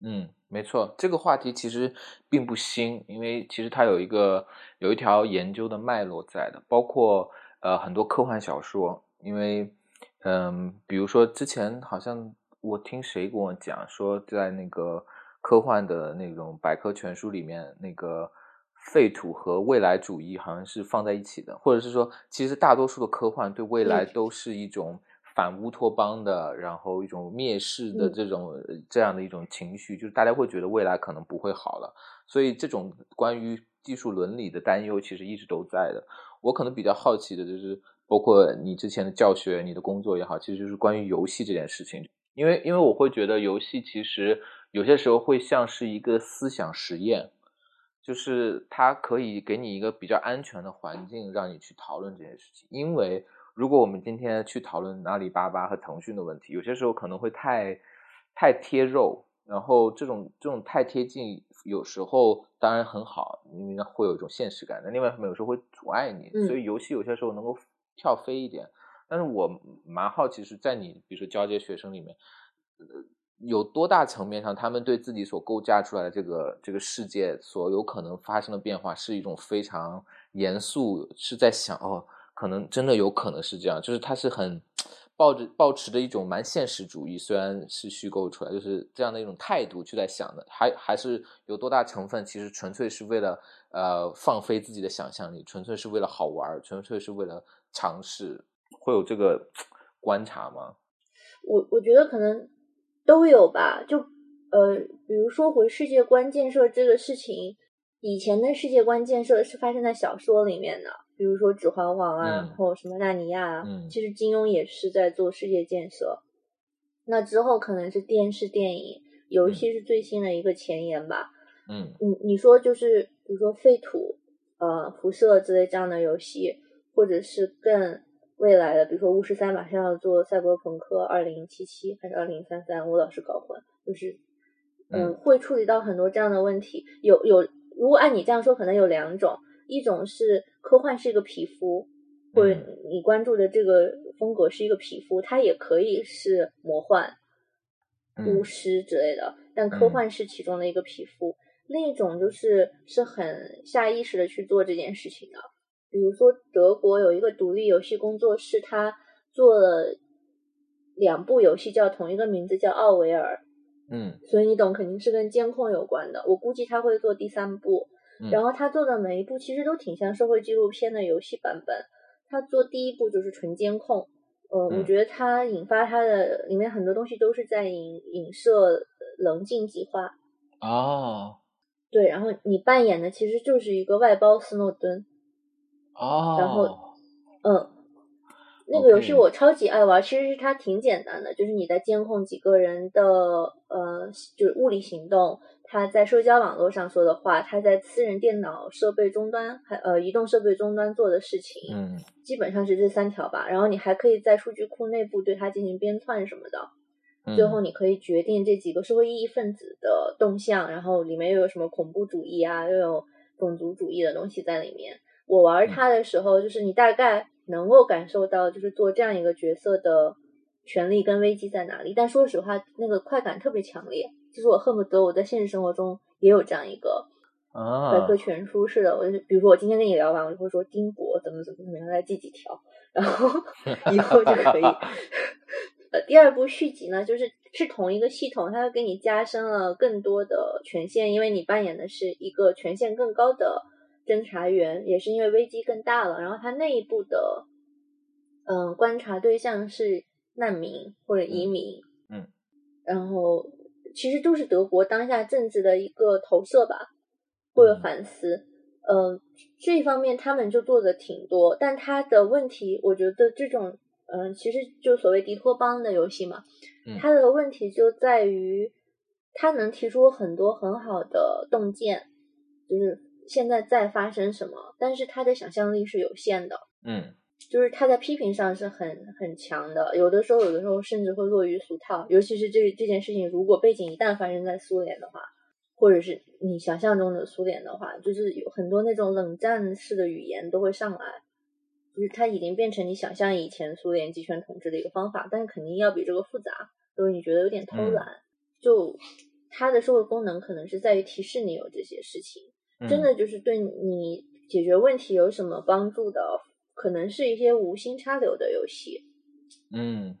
嗯，没错，这个话题其实并不新，因为其实它有一个有一条研究的脉络在的，包括呃很多科幻小说，因为嗯，比如说之前好像我听谁跟我讲说，在那个科幻的那种百科全书里面，那个废土和未来主义好像是放在一起的，或者是说，其实大多数的科幻对未来都是一种。反乌托邦的，然后一种蔑视的这种这样的一种情绪，就是大家会觉得未来可能不会好了，所以这种关于技术伦理的担忧其实一直都在的。我可能比较好奇的就是，包括你之前的教学、你的工作也好，其实就是关于游戏这件事情，因为因为我会觉得游戏其实有些时候会像是一个思想实验，就是它可以给你一个比较安全的环境，让你去讨论这件事情，因为。如果我们今天去讨论阿里巴巴和腾讯的问题，有些时候可能会太太贴肉，然后这种这种太贴近，有时候当然很好，因为会有一种现实感。但另外一方面，有时候会阻碍你，所以游戏有些时候能够跳飞一点。但是我蛮好奇，是在你比如说交接学生里面，有多大层面上，他们对自己所构架出来的这个这个世界所有可能发生的变化，是一种非常严肃，是在想哦。可能真的有可能是这样，就是他是很抱着抱持着一种蛮现实主义，虽然是虚构出来，就是这样的一种态度去在想的，还还是有多大成分，其实纯粹是为了呃放飞自己的想象力，纯粹是为了好玩，纯粹是为了尝试，会有这个观察吗？我我觉得可能都有吧，就呃，比如说回世界观建设这个事情，以前的世界观建设是发生在小说里面的。比如说《指环王》啊，或什么《纳尼亚》啊，其实金庸也是在做世界建设。那之后可能是电视、电影、游戏是最新的一个前沿吧。嗯，你你说就是比如说废土、呃辐射之类这样的游戏，或者是更未来的，比如说巫师三马上要做赛博朋克二零七七还是二零三三，我老是搞混。就是嗯，会处理到很多这样的问题。有有，如果按你这样说，可能有两种。一种是科幻是一个皮肤，或者你关注的这个风格是一个皮肤，它也可以是魔幻、巫师之类的，但科幻是其中的一个皮肤。另一种就是是很下意识的去做这件事情的，比如说德国有一个独立游戏工作室，他做了两部游戏，叫同一个名字，叫奥维尔。嗯，所以你懂，肯定是跟监控有关的。我估计他会做第三部。然后他做的每一部其实都挺像社会纪录片的游戏版本。他做第一部就是纯监控，呃，我觉得他引发他的里面很多东西都是在影影射棱镜计划。哦，对，然后你扮演的其实就是一个外包斯诺登。哦，然后，嗯，那个游戏我超级爱玩，其实是它挺简单的，就是你在监控几个人的呃，就是物理行动。他在社交网络上说的话，他在私人电脑设备终端，还呃移动设备终端做的事情，嗯，基本上是这三条吧。然后你还可以在数据库内部对它进行编篡什么的，最后你可以决定这几个社会意义分子的动向，然后里面又有什么恐怖主义啊，又有种族主义的东西在里面。我玩它的时候，就是你大概能够感受到，就是做这样一个角色的权利跟危机在哪里。但说实话，那个快感特别强烈。就是我恨不得我在现实生活中也有这样一个百科全书似的，我就比如说我今天跟你聊完，我就会说丁博怎么怎么怎么样来记几条，然后 以后就可以。呃，第二部续集呢，就是是同一个系统，它给你加深了更多的权限，因为你扮演的是一个权限更高的侦查员，也是因为危机更大了。然后他内部的嗯观察对象是难民或者移民，嗯，然后。其实都是德国当下政治的一个投射吧，或者反思。嗯，这一方面他们就做的挺多，但他的问题，我觉得这种，嗯，其实就所谓迪托邦的游戏嘛，他的问题就在于，他能提出很多很好的洞见，就是现在在发生什么，但是他的想象力是有限的。嗯，就是他在批评上是很很强的，有的时候有的时候甚至会落于俗套，尤其是这这件事情如果背景一旦发生在苏联的话，或者是你想象中的苏联的话，就是有很多那种冷战式的语言都会上来，就是它已经变成你想象以前苏联集权统治的一个方法，但是肯定要比这个复杂，就是你觉得有点偷懒，就它的社会功能可能是在于提示你有这些事情，真的就是对你解决问题有什么帮助的。可能是一些无心插柳的游戏，嗯，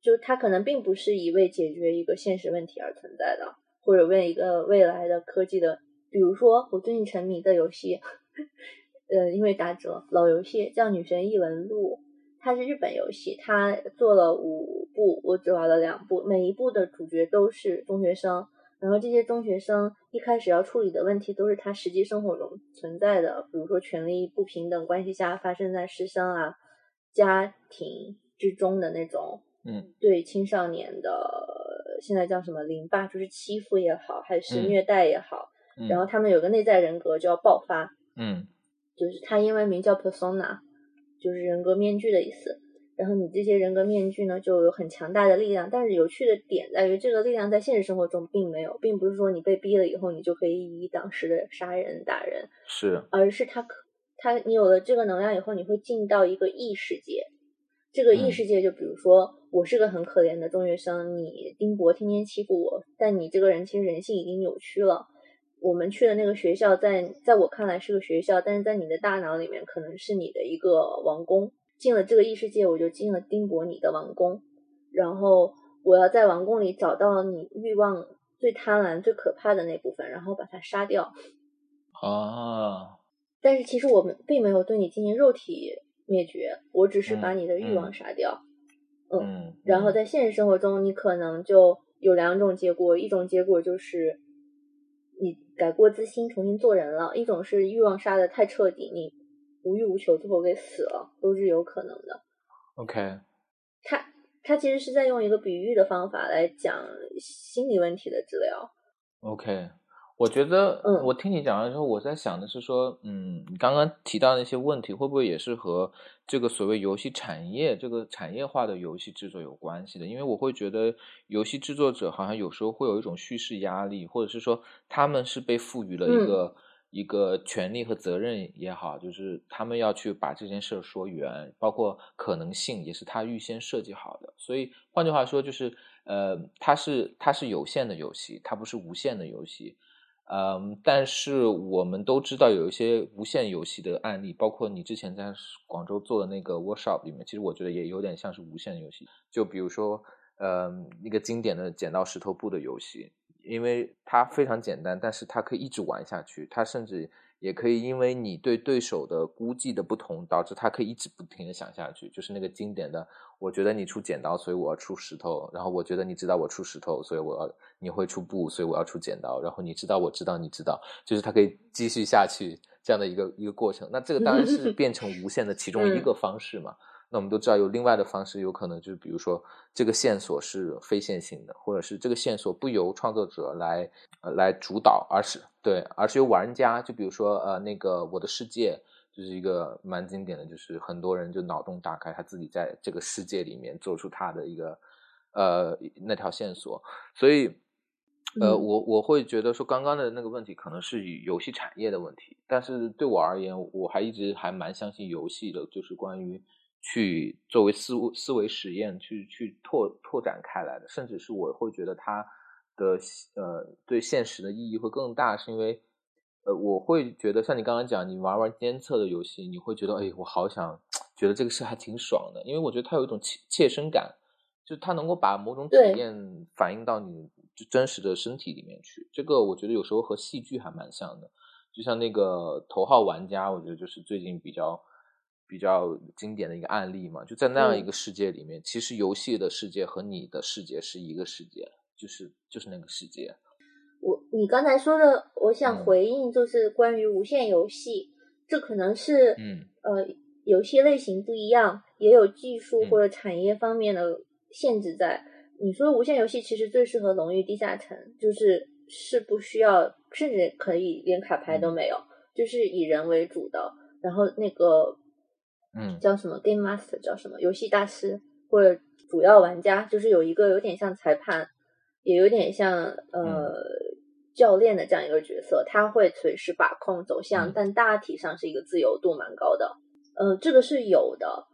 就它可能并不是一味解决一个现实问题而存在的，或者为一个未来的科技的，比如说我最近沉迷的游戏，呃，因为打折老游戏叫《女神异闻录》，它是日本游戏，它做了五部，我只玩了两部，每一部的主角都是中学生。然后这些中学生一开始要处理的问题都是他实际生活中存在的，比如说权力不平等关系下发生在师生啊、家庭之中的那种，嗯，对青少年的现在叫什么凌霸，就是欺负也好，还是虐待也好，然后他们有个内在人格就要爆发，嗯，就是他英文名叫 persona，就是人格面具的意思。然后你这些人格面具呢，就有很强大的力量。但是有趣的点在于，这个力量在现实生活中并没有，并不是说你被逼了以后，你就可以以当时的杀人打人，是，而是他可他你有了这个能量以后，你会进到一个异世界。这个异世界就比如说，我是个很可怜的中学生，你丁博天天欺负我，但你这个人其实人性已经扭曲了。我们去的那个学校，在在我看来是个学校，但是在你的大脑里面可能是你的一个王宫。进了这个异世界，我就进了丁博你的王宫，然后我要在王宫里找到你欲望最贪婪、最可怕的那部分，然后把它杀掉。啊！但是其实我们并没有对你进行肉体灭绝，我只是把你的欲望杀掉。嗯。然后在现实生活中，你可能就有两种结果：一种结果就是你改过自新，重新做人了；一种是欲望杀的太彻底，你。无欲无求，最后给死了，都是有可能的。OK，他他其实是在用一个比喻的方法来讲心理问题的治疗。OK，我觉得，嗯，我听你讲完之后，我在想的是说，嗯，你刚刚提到那些问题，会不会也是和这个所谓游戏产业这个产业化的游戏制作有关系的？因为我会觉得游戏制作者好像有时候会有一种叙事压力，或者是说他们是被赋予了一个。一个权利和责任也好，就是他们要去把这件事说圆，包括可能性也是他预先设计好的。所以换句话说，就是呃，它是它是有限的游戏，它不是无限的游戏。嗯，但是我们都知道有一些无限游戏的案例，包括你之前在广州做的那个 workshop 里面，其实我觉得也有点像是无限游戏。就比如说，呃，一个经典的剪刀石头布的游戏。因为它非常简单，但是它可以一直玩下去。它甚至也可以因为你对对手的估计的不同，导致它可以一直不停的想下去。就是那个经典的，我觉得你出剪刀，所以我要出石头。然后我觉得你知道我出石头，所以我要你会出布，所以我要出剪刀。然后你知道我知道你知道，就是它可以继续下去这样的一个一个过程。那这个当然是变成无限的其中一个方式嘛。那我们都知道有另外的方式，有可能就是比如说这个线索是非线性的，或者是这个线索不由创作者来呃来主导，而是对，而是由玩家。就比如说呃那个我的世界就是一个蛮经典的，就是很多人就脑洞大开，他自己在这个世界里面做出他的一个呃那条线索。所以呃我我会觉得说刚刚的那个问题可能是游戏产业的问题，但是对我而言，我还一直还蛮相信游戏的，就是关于。去作为思思维实验去去拓拓展开来的，甚至是我会觉得它的呃对现实的意义会更大，是因为呃我会觉得像你刚刚讲，你玩玩监测的游戏，你会觉得哎，我好想觉得这个事还挺爽的，因为我觉得它有一种切切身感，就它能够把某种体验反映到你就真实的身体里面去。这个我觉得有时候和戏剧还蛮像的，就像那个头号玩家，我觉得就是最近比较。比较经典的一个案例嘛，就在那样一个世界里面，其实游戏的世界和你的世界是一个世界，就是就是那个世界。我你刚才说的，我想回应就是关于无限游戏，这可能是嗯呃游戏类型不一样，也有技术或者产业方面的限制在。你说无限游戏其实最适合《龙与地下城》，就是是不需要，甚至可以连卡牌都没有，就是以人为主的，然后那个。嗯，叫什么 Game Master，叫什么游戏大师或者主要玩家，就是有一个有点像裁判，也有点像呃教练的这样一个角色，他会随时把控走向，但大体上是一个自由度蛮高的。呃，这个是有的。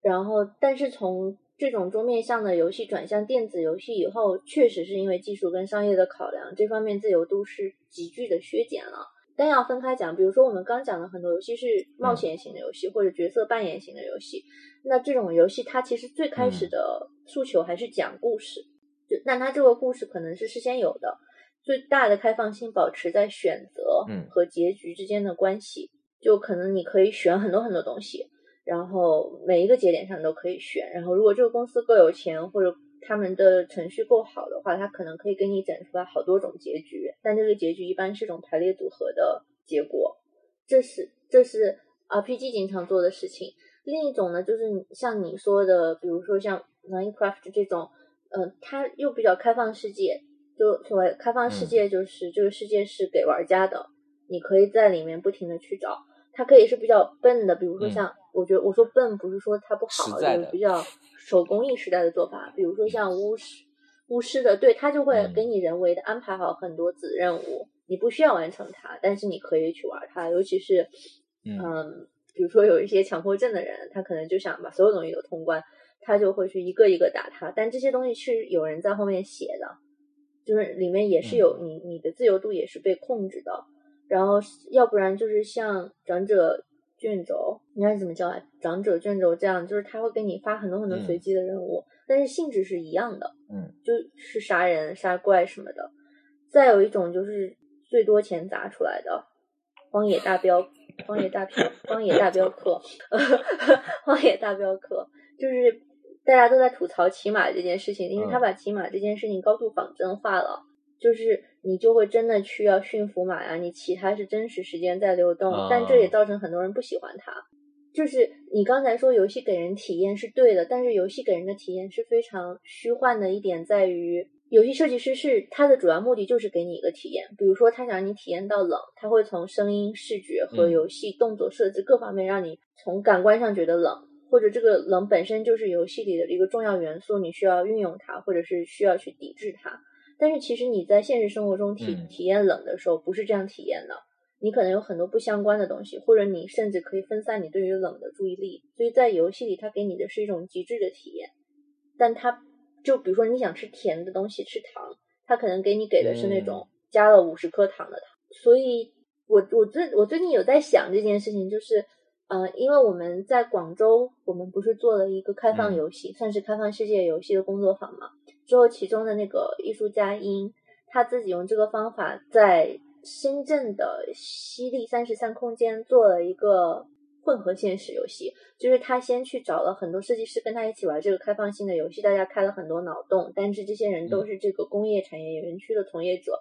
然后，但是从这种桌面上的游戏转向电子游戏以后，确实是因为技术跟商业的考量，这方面自由度是急剧的削减了。但要分开讲，比如说我们刚讲的很多游戏是冒险型的游戏或者角色扮演型的游戏，那这种游戏它其实最开始的诉求还是讲故事，就那它这个故事可能是事先有的，最大的开放性保持在选择和结局之间的关系，就可能你可以选很多很多东西，然后每一个节点上都可以选，然后如果这个公司够有钱或者。他们的程序够好的话，他可能可以给你整出来好多种结局，但这个结局一般是种排列组合的结果。这是这是 RPG 经常做的事情。另一种呢，就是像你说的，比如说像 Minecraft 这种，嗯，它又比较开放世界。就所谓开放世界，就是这个世界是给玩家的，你可以在里面不停的去找。它可以是比较笨的，比如说像，我觉得我说笨不是说它不好，就是比较。手工艺时代的做法，比如说像巫师，巫师的，对他就会给你人为的安排好很多子任务，你不需要完成它，但是你可以去玩它。尤其是，嗯，比如说有一些强迫症的人，他可能就想把所有东西都通关，他就会去一个一个打它。但这些东西是有人在后面写的，就是里面也是有你你的自由度也是被控制的。然后要不然就是像长者。卷轴应该怎么叫啊？长者卷轴这样，就是他会给你发很多很多随机的任务，但是性质是一样的，嗯，就是杀人、杀怪什么的。再有一种就是最多钱砸出来的《荒野大镖》《荒野大镖》《荒野大镖客》《荒野大镖客》，就是大家都在吐槽骑马这件事情，因为他把骑马这件事情高度仿真化了。就是你就会真的去要驯服马呀，你骑它是真实时间在流动，但这也造成很多人不喜欢它。就是你刚才说游戏给人体验是对的，但是游戏给人的体验是非常虚幻的一点在于，游戏设计师是他的主要目的就是给你一个体验，比如说他想让你体验到冷，他会从声音、视觉和游戏动作设置各方面让你从感官上觉得冷，或者这个冷本身就是游戏里的一个重要元素，你需要运用它，或者是需要去抵制它。但是其实你在现实生活中体体验冷的时候不是这样体验的，你可能有很多不相关的东西，或者你甚至可以分散你对于冷的注意力。所以在游戏里，它给你的是一种极致的体验。但它就比如说你想吃甜的东西，吃糖，它可能给你给的是那种加了五十克糖的糖。所以我我最我最近有在想这件事情，就是呃，因为我们在广州，我们不是做了一个开放游戏，算是开放世界游戏的工作坊嘛。之后，其中的那个艺术家英，他自己用这个方法在深圳的西丽三十三空间做了一个混合现实游戏。就是他先去找了很多设计师跟他一起玩这个开放性的游戏，大家开了很多脑洞。但是这些人都是这个工业产业园区的从业者，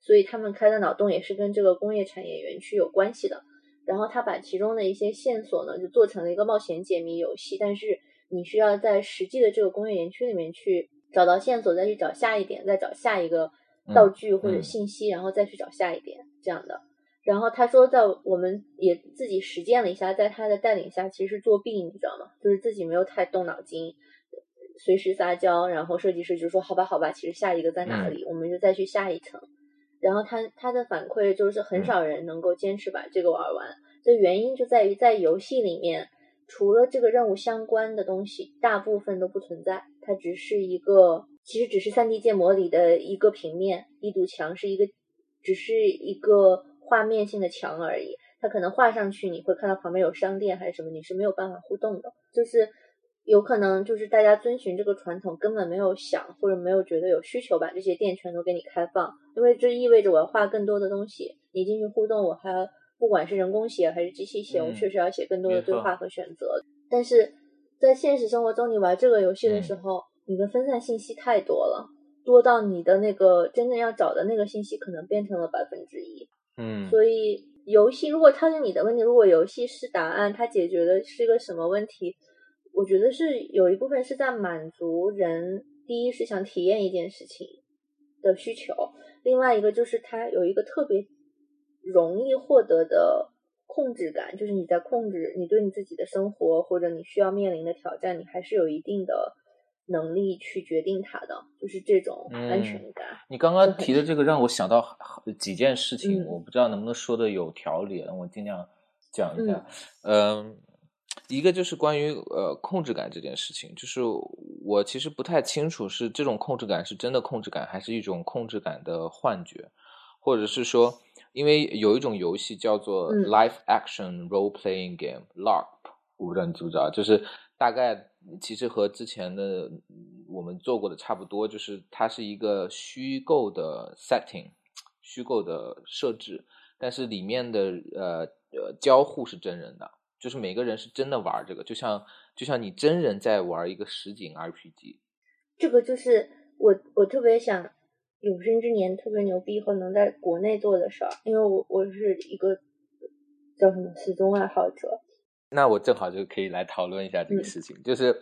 所以他们开的脑洞也是跟这个工业产业园区有关系的。然后他把其中的一些线索呢，就做成了一个冒险解谜游戏。但是你需要在实际的这个工业园区里面去。找到线索，再去找下一点，再找下一个道具或者信息，然后再去找下一点这样的。然后他说，在我们也自己实践了一下，在他的带领下，其实作弊，你知道吗？就是自己没有太动脑筋，随时撒娇，然后设计师就说：“好吧，好吧，其实下一个在哪里？我们就再去下一层。”然后他他的反馈就是很少人能够坚持把这个玩完，这原因就在于在游戏里面。除了这个任务相关的东西，大部分都不存在。它只是一个，其实只是三 D 建模里的一个平面，一堵墙是一个，只是一个画面性的墙而已。它可能画上去，你会看到旁边有商店还是什么，你是没有办法互动的。就是有可能就是大家遵循这个传统，根本没有想或者没有觉得有需求把这些店全都给你开放，因为这意味着我要画更多的东西，你进去互动，我还要。不管是人工写还是机器写，我确实要写更多的对话和选择。但是在现实生活中，你玩这个游戏的时候，你的分散信息太多了，多到你的那个真正要找的那个信息可能变成了百分之一。嗯，所以游戏如果它是你的问题，如果游戏是答案，它解决的是一个什么问题？我觉得是有一部分是在满足人第一是想体验一件事情的需求，另外一个就是它有一个特别。容易获得的控制感，就是你在控制你对你自己的生活或者你需要面临的挑战，你还是有一定的能力去决定它的，就是这种安全感。你刚刚提的这个让我想到几件事情，我不知道能不能说的有条理，我尽量讲一下。嗯。一个就是关于呃控制感这件事情，就是我其实不太清楚是这种控制感是真的控制感，还是一种控制感的幻觉，或者是说，因为有一种游戏叫做 Live Action Role Playing Game（LARP），我不知道你知不知道，就是大概其实和之前的我们做过的差不多，就是它是一个虚构的 setting，虚构的设置，但是里面的呃呃交互是真人的。就是每个人是真的玩这个，就像就像你真人在玩一个实景 RPG。这个就是我我特别想有生之年特别牛逼和能在国内做的事儿，因为我我是一个叫什么死忠爱好者。那我正好就可以来讨论一下这个事情，就是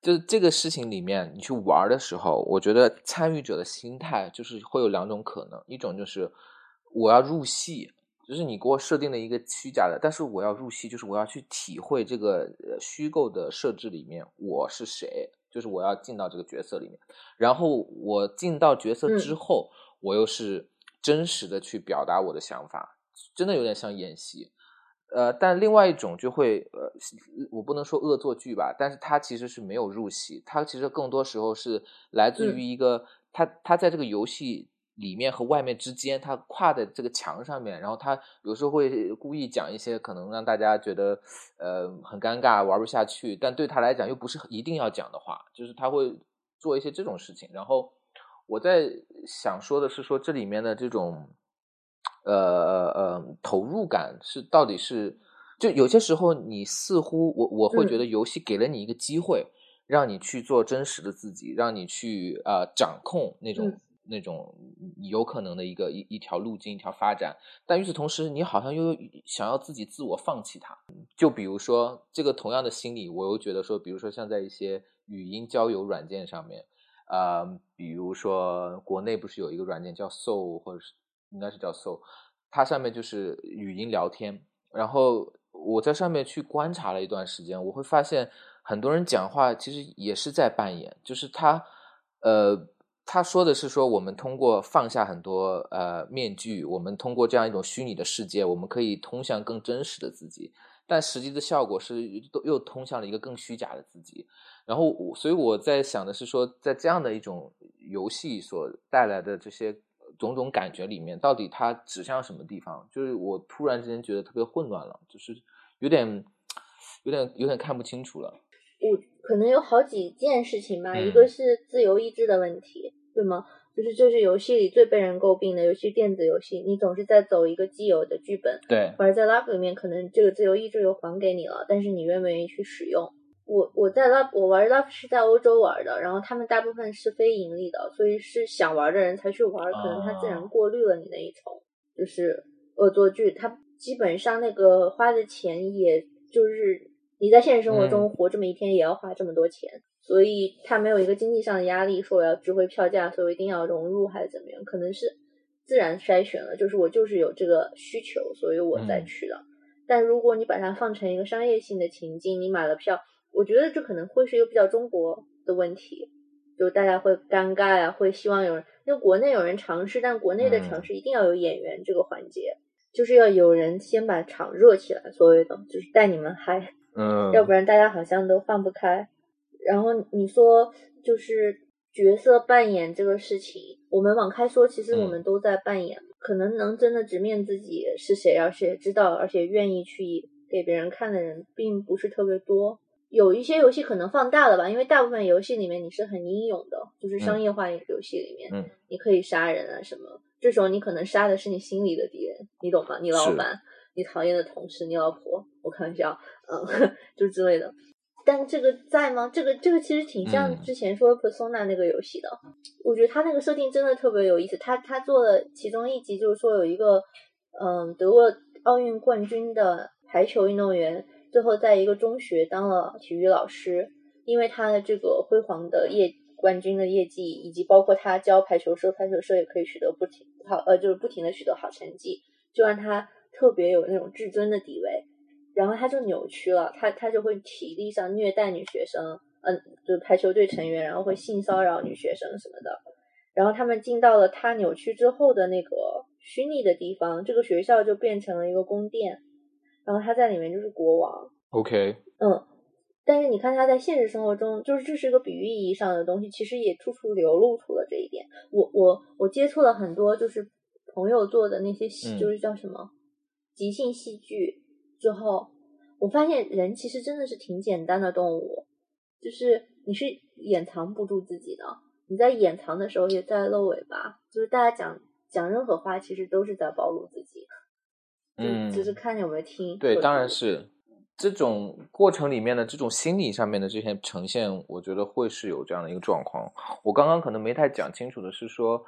就是这个事情里面，你去玩的时候，我觉得参与者的心态就是会有两种可能，一种就是我要入戏。就是你给我设定了一个虚假的，但是我要入戏，就是我要去体会这个虚构的设置里面我是谁，就是我要进到这个角色里面，然后我进到角色之后，我又是真实的去表达我的想法，真的有点像演戏。呃，但另外一种就会，呃，我不能说恶作剧吧，但是他其实是没有入戏，他其实更多时候是来自于一个他他在这个游戏。里面和外面之间，他跨在这个墙上面，然后他有时候会故意讲一些可能让大家觉得呃很尴尬、玩不下去，但对他来讲又不是一定要讲的话，就是他会做一些这种事情。然后我在想说的是，说这里面的这种呃呃投入感是到底是，就有些时候你似乎我我会觉得游戏给了你一个机会，让你去做真实的自己，让你去呃掌控那种。那种有可能的一个一一条路径一条发展，但与此同时，你好像又想要自己自我放弃它。就比如说这个同样的心理，我又觉得说，比如说像在一些语音交友软件上面，呃，比如说国内不是有一个软件叫 Soul，或者是应该是叫 Soul，它上面就是语音聊天。然后我在上面去观察了一段时间，我会发现很多人讲话其实也是在扮演，就是他呃。他说的是说，我们通过放下很多呃面具，我们通过这样一种虚拟的世界，我们可以通向更真实的自己。但实际的效果是，都又通向了一个更虚假的自己。然后，所以我在想的是说，在这样的一种游戏所带来的这些种种感觉里面，到底它指向什么地方？就是我突然之间觉得特别混乱了，就是有点、有点、有点看不清楚了。我可能有好几件事情吧，一个是自由意志的问题，对吗？就是这是游戏里最被人诟病的，尤其电子游戏，你总是在走一个既有的剧本。对。而在 Love 里面，可能这个自由意志又还给你了，但是你愿不愿意去使用？我我在 Love 我玩 Love 是在欧洲玩的，然后他们大部分是非盈利的，所以是想玩的人才去玩，可能他自然过滤了你那一层，就是恶作剧。他基本上那个花的钱，也就是。你在现实生活中活这么一天也要花这么多钱，所以他没有一个经济上的压力，说我要值回票价，所以我一定要融入还是怎么样？可能是自然筛选了，就是我就是有这个需求，所以我再去了。但如果你把它放成一个商业性的情境，你买了票，我觉得这可能会是一个比较中国的问题，就大家会尴尬呀，会希望有人，因为国内有人尝试，但国内的尝试一定要有演员这个环节，就是要有人先把场热起来，所谓的就是带你们嗨。嗯，要不然大家好像都放不开。然后你说就是角色扮演这个事情，我们往开说，其实我们都在扮演。可能能真的直面自己是谁，而且知道，而且愿意去给别人看的人，并不是特别多。有一些游戏可能放大了吧，因为大部分游戏里面你是很英勇的，就是商业化游戏里面，你可以杀人啊什么。这时候你可能杀的是你心里的敌人，你懂吗？你老板。你讨厌的同事，你老婆，我开玩笑，嗯，就之类的。但这个在吗？这个这个其实挺像之前说 Persona 那个游戏的。我觉得他那个设定真的特别有意思。他他做了其中一集，就是说有一个嗯得过奥运冠军的排球运动员，最后在一个中学当了体育老师，因为他的这个辉煌的业冠军的业绩，以及包括他教排球社，排球社也可以取得不停好呃就是不停的取得好成绩，就让他。特别有那种至尊的地位，然后他就扭曲了，他他就会体力上虐待女学生，嗯，就是排球队成员，然后会性骚扰女学生什么的。然后他们进到了他扭曲之后的那个虚拟的地方，这个学校就变成了一个宫殿，然后他在里面就是国王。OK，嗯，但是你看他在现实生活中，就是这是一个比喻意义上的东西，其实也处处流露出了这一点。我我我接触了很多就是朋友做的那些戏，就是叫什么即兴戏剧之后，我发现人其实真的是挺简单的动物，就是你是掩藏不住自己的。你在掩藏的时候也在露尾巴，就是大家讲讲任何话，其实都是在暴露自己。嗯，就是看有没有听。对，当然是这种过程里面的这种心理上面的这些呈现，我觉得会是有这样的一个状况。我刚刚可能没太讲清楚的是说，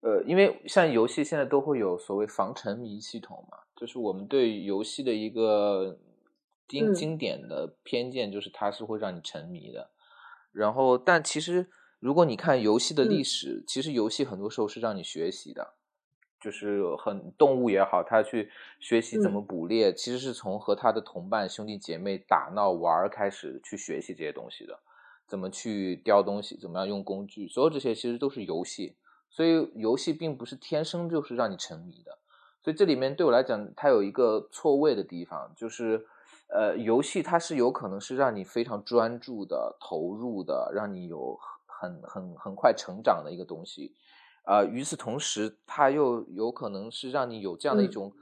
呃，因为像游戏现在都会有所谓防沉迷系统嘛，就是我们对游戏的一个经经典的偏见，就是它是会让你沉迷的。然后，但其实。如果你看游戏的历史，其实游戏很多时候是让你学习的，就是很动物也好，它去学习怎么捕猎，其实是从和他的同伴兄弟姐妹打闹玩开始去学习这些东西的，怎么去叼东西，怎么样用工具，所有这些其实都是游戏，所以游戏并不是天生就是让你沉迷的，所以这里面对我来讲，它有一个错位的地方，就是，呃，游戏它是有可能是让你非常专注的、投入的，让你有。很很很快成长的一个东西，呃，与此同时，它又有可能是让你有这样的一种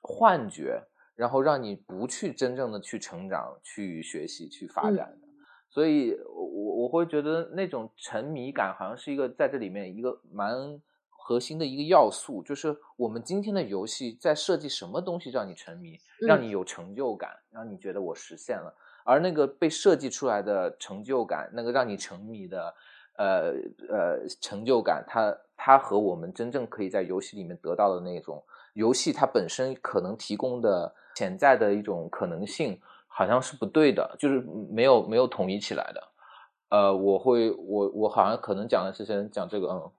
幻觉，然后让你不去真正的去成长、去学习、去发展的。所以，我我会觉得那种沉迷感好像是一个在这里面一个蛮核心的一个要素，就是我们今天的游戏在设计什么东西让你沉迷，让你有成就感，让你觉得我实现了，而那个被设计出来的成就感，那个让你沉迷的。呃呃，成就感，它它和我们真正可以在游戏里面得到的那种游戏它本身可能提供的潜在的一种可能性，好像是不对的，就是没有没有统一起来的。呃，我会我我好像可能讲的是先讲这个，嗯，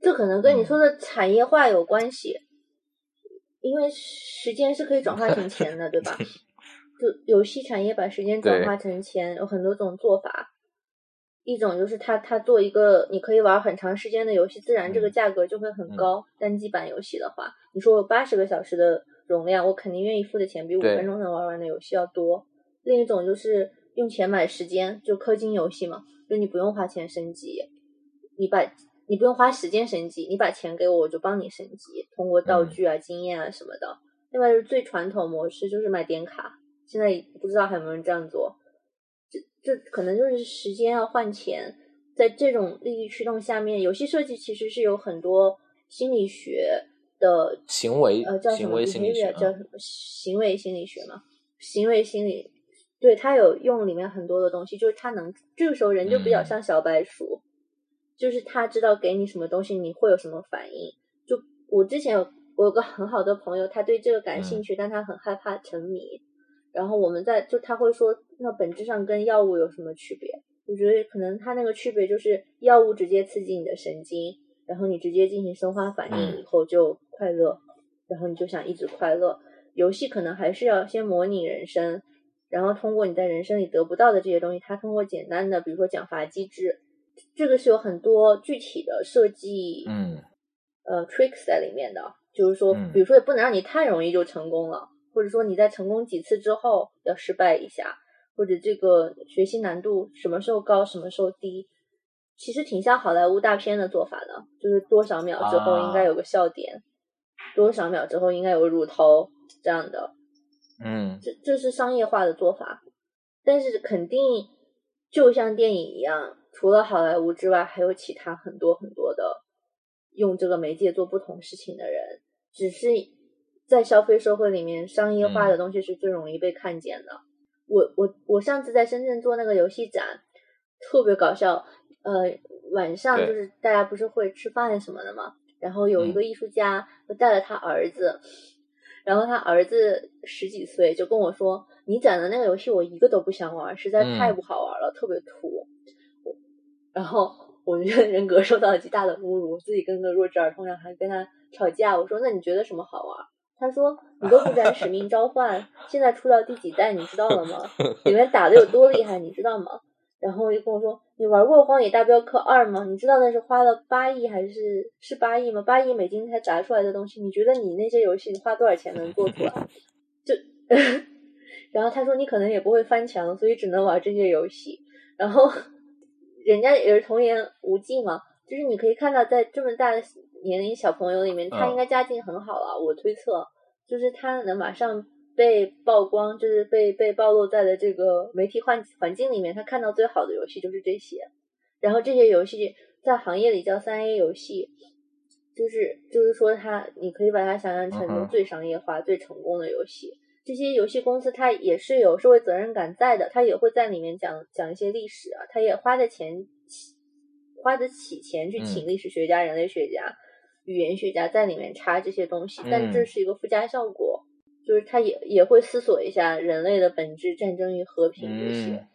这可能跟你说的产业化有关系，因为时间是可以转化成钱的，对吧？就游戏产业把时间转化成钱，有很多种做法。一种就是他他做一个你可以玩很长时间的游戏，自然这个价格就会很高。单机版游戏的话，你说我八十个小时的容量，我肯定愿意付的钱比五分钟能玩完的游戏要多。另一种就是用钱买时间，就氪金游戏嘛，就你不用花钱升级，你把你不用花时间升级，你把钱给我，我就帮你升级，通过道具啊、经验啊什么的。另外就是最传统模式，就是买点卡，现在不知道还有没有人这样做。这这可能就是时间要换钱，在这种利益驱动下面，游戏设计其实是有很多心理学的行为呃叫什么心理学叫什么行为心理学嘛？行为心理对他有用里面很多的东西，就是他能这个时候人就比较像小白鼠，就是他知道给你什么东西你会有什么反应。就我之前有我有个很好的朋友，他对这个感兴趣，但他很害怕沉迷。然后我们在就他会说，那本质上跟药物有什么区别？我觉得可能他那个区别就是药物直接刺激你的神经，然后你直接进行生化反应以后就快乐，然后你就想一直快乐。游戏可能还是要先模拟人生，然后通过你在人生里得不到的这些东西，它通过简单的比如说奖罚机制，这个是有很多具体的设计，嗯，呃，tricks 在里面的，就是说，比如说也不能让你太容易就成功了。或者说你在成功几次之后要失败一下，或者这个学习难度什么时候高什么时候低，其实挺像好莱坞大片的做法的，就是多少秒之后应该有个笑点，多少秒之后应该有个乳头这样的，嗯，这这是商业化的做法，但是肯定就像电影一样，除了好莱坞之外，还有其他很多很多的用这个媒介做不同事情的人，只是。在消费社会里面，商业化的东西是最容易被看见的。我我我上次在深圳做那个游戏展，特别搞笑。呃，晚上就是大家不是会吃饭什么的嘛，然后有一个艺术家就带了他儿子，然后他儿子十几岁就跟我说：“你展的那个游戏我一个都不想玩，实在太不好玩了，特别土。”然后我觉得人格受到了极大的侮辱，我自己跟个弱智儿童一样，还跟他吵架。我说：“那你觉得什么好玩？”他说：“你都不玩《使命召唤》，现在出到第几代，你知道了吗？里面打的有多厉害，你知道吗？”然后就跟我说：“你玩过《荒野大镖客二》吗？你知道那是花了八亿还是是八亿吗？八亿美金才砸出来的东西，你觉得你那些游戏花多少钱能做出来？就，然后他说你可能也不会翻墙，所以只能玩这些游戏。然后人家也是童言无忌嘛，就是你可以看到在这么大的年龄小朋友里面，他应该家境很好了。我推测，就是他能马上。”被曝光就是被被暴露在的这个媒体环环境里面，他看到最好的游戏就是这些，然后这些游戏在行业里叫三 A 游戏，就是就是说它你可以把它想象成最商业化、最成功的游戏。这些游戏公司它也是有社会责任感在的，它也会在里面讲讲一些历史啊，它也花的钱花得起钱去请历史学家、人类学家、语言学家在里面插这些东西，但这是一个附加效果。就是他也也会思索一下人类的本质、战争与和平这些，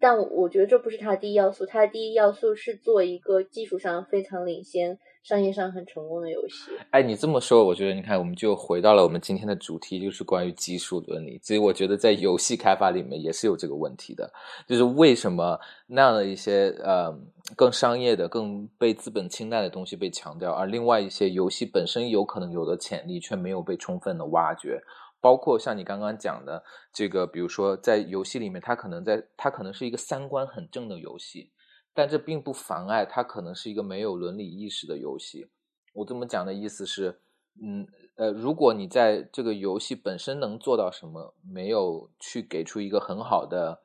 但我觉得这不是他的第一要素，他的第一要素是做一个技术上非常领先、商业上很成功的游戏。哎，你这么说，我觉得你看，我们就回到了我们今天的主题，就是关于技术伦理。所以我觉得在游戏开发里面也是有这个问题的，就是为什么那样的一些呃更商业的、更被资本青睐的东西被强调，而另外一些游戏本身有可能有的潜力却没有被充分的挖掘。包括像你刚刚讲的这个，比如说在游戏里面，它可能在它可能是一个三观很正的游戏，但这并不妨碍它可能是一个没有伦理意识的游戏。我这么讲的意思是，嗯呃，如果你在这个游戏本身能做到什么，没有去给出一个很好的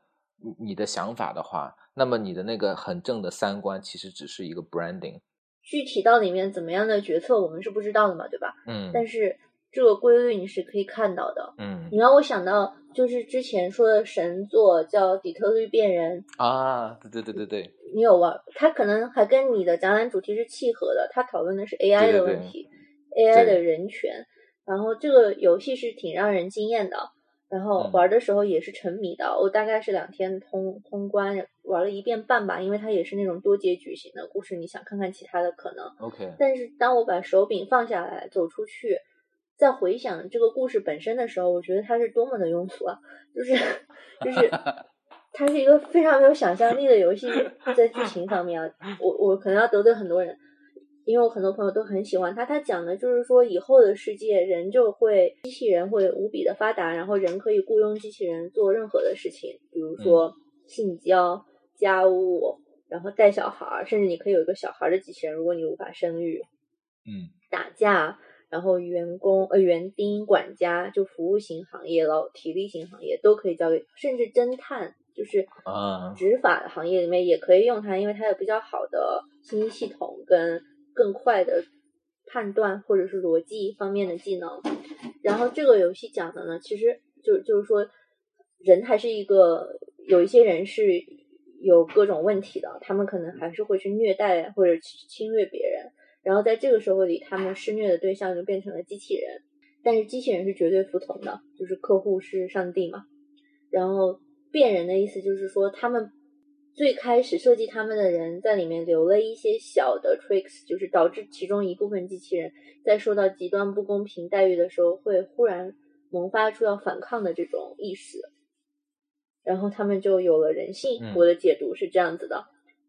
你的想法的话，那么你的那个很正的三观其实只是一个 branding。具体到里面怎么样的决策，我们是不知道的嘛，对吧？嗯，但是。这个规律你是可以看到的，嗯，你让我想到就是之前说的神作叫《底特律变人》啊，对对对对对，你有玩？它可能还跟你的展览主题是契合的，它讨论的是 AI 的问。题，AI 的人权，然后这个游戏是挺让人惊艳的，然后玩的时候也是沉迷的，我大概是两天通通关玩了一遍半吧，因为它也是那种多结局型的故事，你想看看其他的可能，OK，但是当我把手柄放下来走出去。在回想这个故事本身的时候，我觉得它是多么的庸俗啊！就是就是，它是一个非常没有想象力的游戏，在剧情方面啊，我我可能要得罪很多人，因为我很多朋友都很喜欢它。它讲的就是说，以后的世界人就会机器人会无比的发达，然后人可以雇佣机器人做任何的事情，比如说性交、家务，然后带小孩，甚至你可以有一个小孩的机器人，如果你无法生育，嗯，打架。然后员工呃园丁管家就服务型行业劳体力型行业都可以交给，甚至侦探就是啊执法行业里面也可以用它，因为它有比较好的信息系统跟更快的判断或者是逻辑方面的技能。然后这个游戏讲的呢，其实就就是说人还是一个有一些人是有各种问题的，他们可能还是会去虐待或者侵略别人。然后在这个社会里，他们施虐的对象就变成了机器人，但是机器人是绝对服从的，就是客户是上帝嘛。然后变人的意思就是说，他们最开始设计他们的人在里面留了一些小的 tricks，就是导致其中一部分机器人在受到极端不公平待遇的时候，会忽然萌发出要反抗的这种意识，然后他们就有了人性。我的解读是这样子的。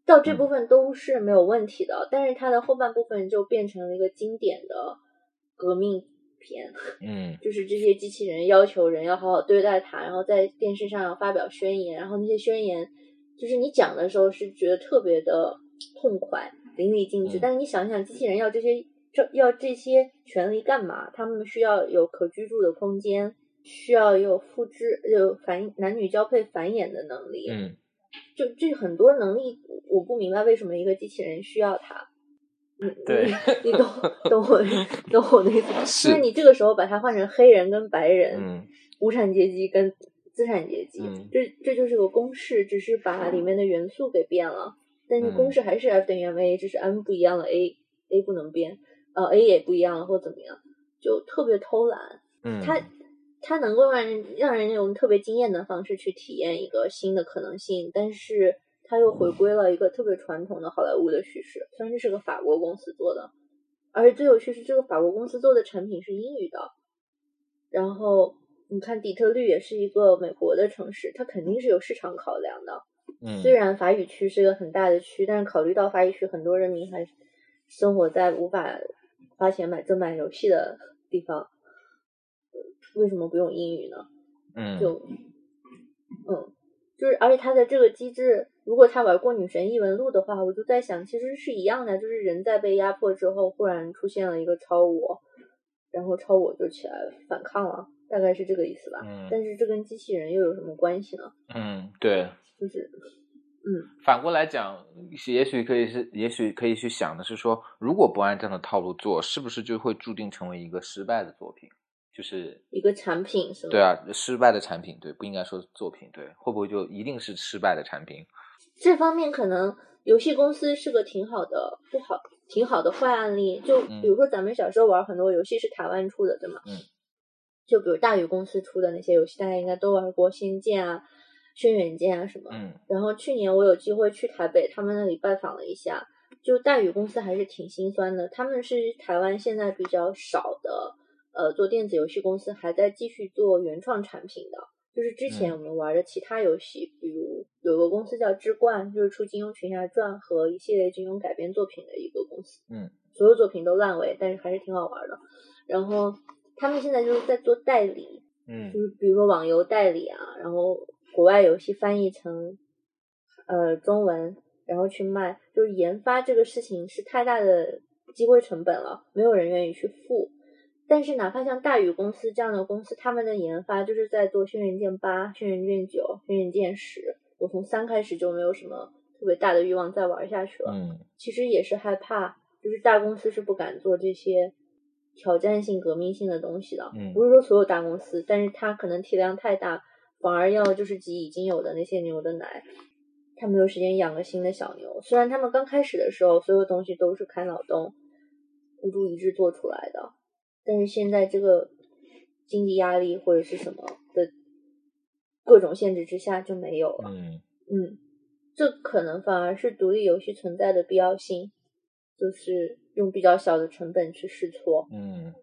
到这部分都是没有问题的，但是它的后半部分就变成了一个经典的革命片。嗯，就是这些机器人要求人要好好对待它，然后在电视上要发表宣言，然后那些宣言就是你讲的时候是觉得特别的痛快、淋漓尽致。但是你想想，机器人要这些这要这些权利干嘛？他们需要有可居住的空间，需要有复制、有繁男女交配繁衍的能力。嗯。就这很多能力，我不明白为什么一个机器人需要它。嗯，对，你懂懂我 懂我的意思。就是你这个时候把它换成黑人跟白人，嗯，无产阶级跟资产阶级，这这就是个公式，只是把里面的元素给变了。但是公式还是 F 等于 ma，只是 m 不一样了，a a 不能变，呃 a 也不一样了，或怎么样，就特别偷懒。嗯，他。它能够让人让人用特别惊艳的方式去体验一个新的可能性，但是它又回归了一个特别传统的好莱坞的叙事。虽然这是个法国公司做的，而且最有趣是这个法国公司做的产品是英语的，然后你看底特律也是一个美国的城市，它肯定是有市场考量的。嗯，虽然法语区是一个很大的区，但是考虑到法语区很多人民还生活在无法花钱买正版游戏的地方，为什么不用英语呢？嗯，就嗯，就是而且它的这个机制，如果他玩过《女神异闻录》的话，我就在想，其实是一样的，就是人在被压迫之后，忽然出现了一个超我，然后超我就起来反抗了，大概是这个意思吧。嗯，但是这跟机器人又有什么关系呢？嗯，对，就是嗯，反过来讲，也许可以是，也许可以去想的是说，如果不按这样的套路做，是不是就会注定成为一个失败的作品？就是一个产品是吗？对啊，失败的产品，对，不应该说作品，对，会不会就一定是失败的产品？这方面可能游戏公司是个挺好的，不好，挺好的坏案例。就比如说咱们小时候玩很多游戏是台湾出的，对吗？嗯。就比如大宇公司出的那些游戏，大家应该都玩过《仙剑》啊、《轩辕剑》啊什么。嗯。然后去年我有机会去台北，他们那里拜访了一下，就大宇公司还是挺心酸的。他们是台湾现在比较少的。呃，做电子游戏公司还在继续做原创产品的，就是之前我们玩的其他游戏，比如有个公司叫之冠，就是出《金庸群侠传》和一系列金庸改编作品的一个公司。嗯，所有作品都烂尾，但是还是挺好玩的。然后他们现在就是在做代理，嗯，就是比如说网游代理啊，然后国外游戏翻译成呃中文，然后去卖，就是研发这个事情是太大的机会成本了，没有人愿意去付。但是，哪怕像大宇公司这样的公司，他们的研发就是在做《轩辕剑八》《轩辕剑九》《轩辕剑十》，我从三开始就没有什么特别大的欲望再玩下去了。嗯，其实也是害怕，就是大公司是不敢做这些挑战性、革命性的东西的。嗯，不是说所有大公司，但是它可能体量太大，反而要就是挤已经有的那些牛的奶，他没有时间养个新的小牛。虽然他们刚开始的时候，所有东西都是开脑洞、孤注一掷做出来的。但是现在这个经济压力或者是什么的各种限制之下就没有了。嗯嗯，这可能反而是独立游戏存在的必要性，就是用比较小的成本去试错。嗯，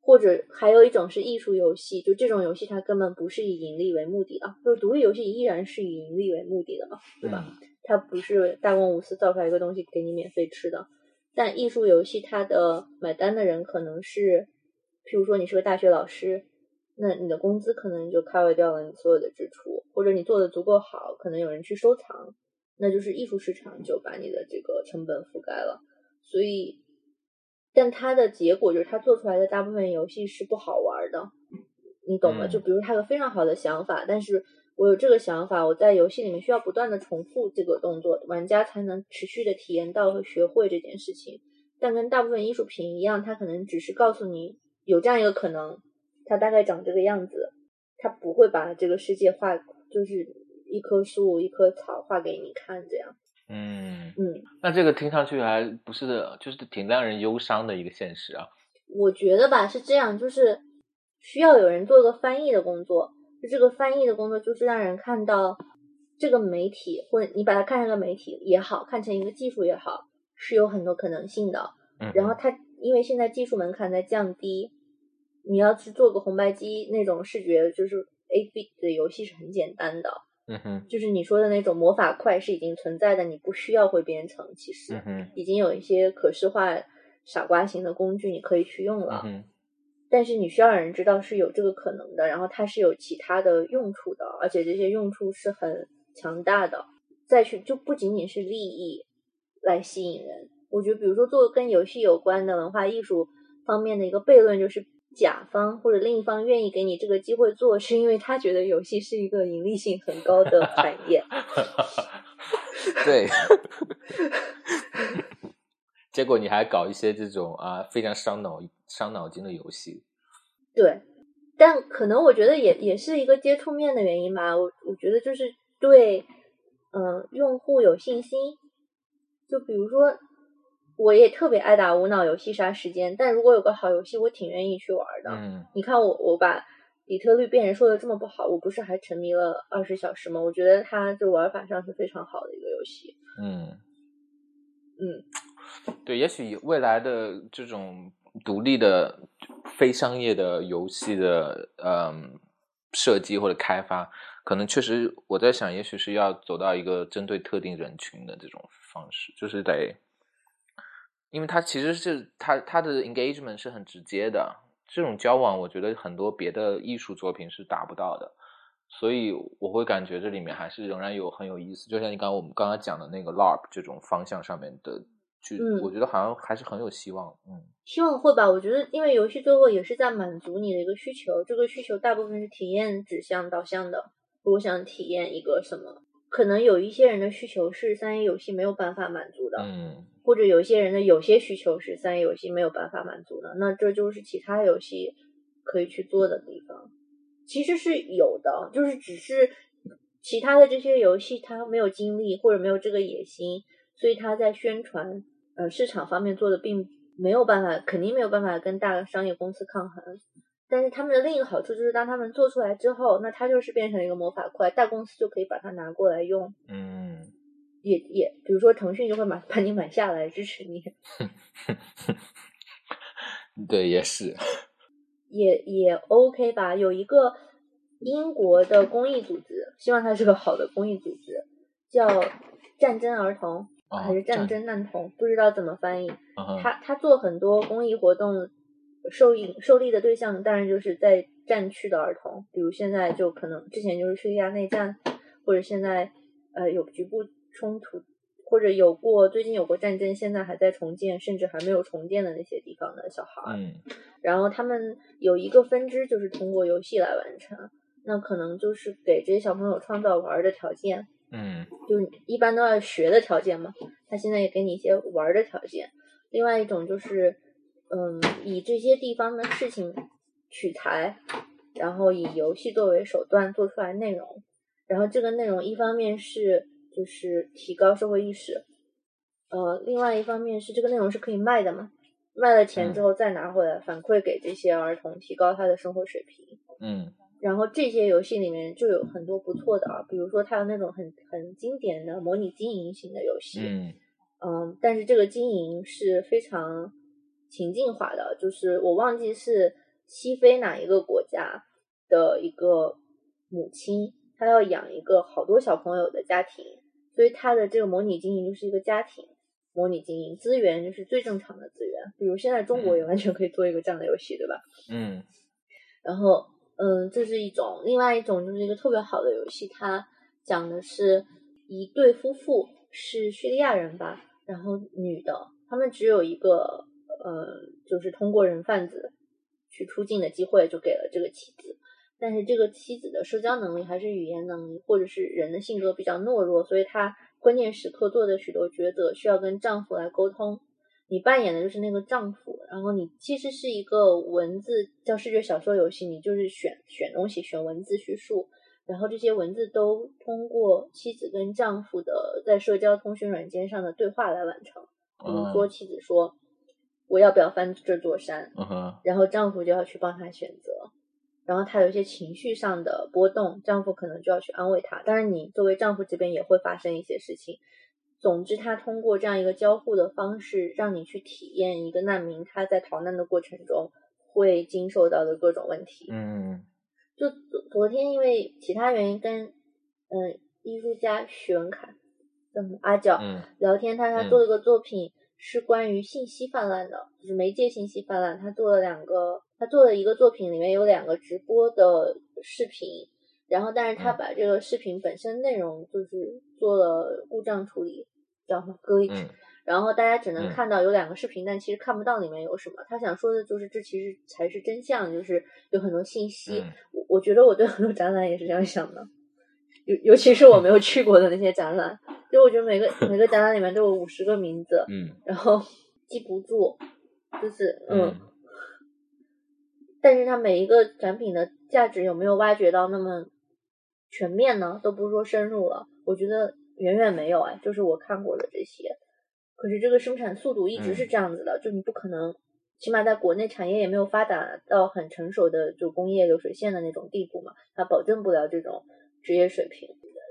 或者还有一种是艺术游戏，就这种游戏它根本不是以盈利为目的的，就是独立游戏依然是以盈利为目的的嘛，对吧？它不是大公无私造出来一个东西给你免费吃的。但艺术游戏它的买单的人可能是。譬如说，你是个大学老师，那你的工资可能就 cover 掉了你所有的支出，或者你做的足够好，可能有人去收藏，那就是艺术市场就把你的这个成本覆盖了。所以，但它的结果就是，它做出来的大部分游戏是不好玩的，你懂吗？就比如他有非常好的想法，但是我有这个想法，我在游戏里面需要不断的重复这个动作，玩家才能持续的体验到和学会这件事情。但跟大部分艺术品一样，它可能只是告诉你。有这样一个可能，它大概长这个样子，它不会把这个世界画，就是一棵树、一棵草画给你看这样。嗯嗯，那这个听上去还不是的，就是挺让人忧伤的一个现实啊。我觉得吧是这样，就是需要有人做个翻译的工作，就这个翻译的工作就是让人看到这个媒体，或者你把它看成个媒体也好，看成一个技术也好，是有很多可能性的。嗯，然后它因为现在技术门槛在降低。你要去做个红白机那种视觉，就是 A B 的游戏是很简单的，嗯哼，就是你说的那种魔法块是已经存在的，你不需要会编程，其实，嗯，已经有一些可视化傻瓜型的工具你可以去用了，嗯但是你需要让人知道是有这个可能的，然后它是有其他的用处的，而且这些用处是很强大的，再去就不仅仅是利益来吸引人，我觉得比如说做跟游戏有关的文化艺术方面的一个悖论就是。甲方或者另一方愿意给你这个机会做，是因为他觉得游戏是一个盈利性很高的产业。对，结果你还搞一些这种啊非常伤脑伤脑筋的游戏。对，但可能我觉得也也是一个接触面的原因吧。我我觉得就是对，嗯，用户有信心。就比如说。我也特别爱打无脑游戏杀时间，但如果有个好游戏，我挺愿意去玩的。嗯，你看我我把底特律变人说的这么不好，我不是还沉迷了二十小时吗？我觉得它就玩法上是非常好的一个游戏。嗯嗯，对，也许未来的这种独立的非商业的游戏的嗯设计或者开发，可能确实我在想，也许是要走到一个针对特定人群的这种方式，就是得，因为它其实是它它的 engagement 是很直接的，这种交往，我觉得很多别的艺术作品是达不到的，所以我会感觉这里面还是仍然有很有意思，就像你刚刚我们刚刚讲的那个 LARP 这种方向上面的。嗯，我觉得好像还是很有希望。嗯，希望会吧。我觉得，因为游戏最后也是在满足你的一个需求，这个需求大部分是体验指向导向的。我想体验一个什么，可能有一些人的需求是三 A 游戏没有办法满足的，嗯，或者有一些人的有些需求是三 A 游戏没有办法满足的，那这就是其他游戏可以去做的地方。其实是有的，就是只是其他的这些游戏它没有精力或者没有这个野心，所以它在宣传。呃，市场方面做的并没有办法，肯定没有办法跟大商业公司抗衡。但是他们的另一个好处就是，当他们做出来之后，那它就是变成一个魔法块，大公司就可以把它拿过来用。嗯，也也，比如说腾讯就会买把你买下来支持你。对，也是。也也 OK 吧？有一个英国的公益组织，希望它是个好的公益组织，叫战争儿童。还是战争难童，不知道怎么翻译。他他做很多公益活动，受益受力的对象当然就是在战区的儿童，比如现在就可能之前就是叙利亚内战，或者现在呃有局部冲突，或者有过最近有过战争，现在还在重建，甚至还没有重建的那些地方的小孩。嗯，然后他们有一个分支，就是通过游戏来完成，那可能就是给这些小朋友创造玩的条件。嗯，就一般都要学的条件嘛，他现在也给你一些玩的条件。另外一种就是，嗯，以这些地方的事情取材，然后以游戏作为手段做出来内容。然后这个内容一方面是就是提高社会意识，呃，另外一方面是这个内容是可以卖的嘛，卖了钱之后再拿回来反馈给这些儿童，提高他的生活水平。嗯。然后这些游戏里面就有很多不错的啊，比如说它有那种很很经典的模拟经营型的游戏，嗯嗯，但是这个经营是非常情境化的，就是我忘记是西非哪一个国家的一个母亲，她要养一个好多小朋友的家庭，所以她的这个模拟经营就是一个家庭模拟经营，资源就是最正常的资源，比如现在中国也完全可以做一个这样的游戏，对吧？嗯，然后。嗯，这是一种，另外一种就是一个特别好的游戏，它讲的是一对夫妇是叙利亚人吧，然后女的，他们只有一个呃，就是通过人贩子去出境的机会，就给了这个妻子，但是这个妻子的社交能力还是语言能力，或者是人的性格比较懦弱，所以她关键时刻做的许多抉择需要跟丈夫来沟通。你扮演的就是那个丈夫，然后你其实是一个文字叫视觉小说游戏，你就是选选东西，选文字叙述，然后这些文字都通过妻子跟丈夫的在社交通讯软件上的对话来完成。比如说，妻子说：“我要不要翻这座山？”然后丈夫就要去帮她选择，然后她有一些情绪上的波动，丈夫可能就要去安慰她。当然，你作为丈夫这边也会发生一些事情。总之，他通过这样一个交互的方式，让你去体验一个难民他在逃难的过程中会经受到的各种问题。嗯，就昨昨天因为其他原因跟嗯艺术家许文凯叫什么阿角聊天，他他做了个作品是关于信息泛滥的，就是媒介信息泛滥。他做了两个，他做了一个作品，里面有两个直播的视频。然后，但是他把这个视频本身内容就是做了故障处理，叫什么 glitch，然后大家只能看到有两个视频，但其实看不到里面有什么。他想说的就是，这其实才是真相，就是有很多信息。我我觉得我对很多展览也是这样想的，尤尤其是我没有去过的那些展览，就我觉得每个每个展览里面都有五十个名字，嗯，然后记不住，就是嗯，但是它每一个展品的价值有没有挖掘到那么？全面呢，都不是说深入了，我觉得远远没有哎，就是我看过的这些。可是这个生产速度一直是这样子的，就你不可能，起码在国内产业也没有发达到很成熟的就工业流水线的那种地步嘛，它保证不了这种职业水平，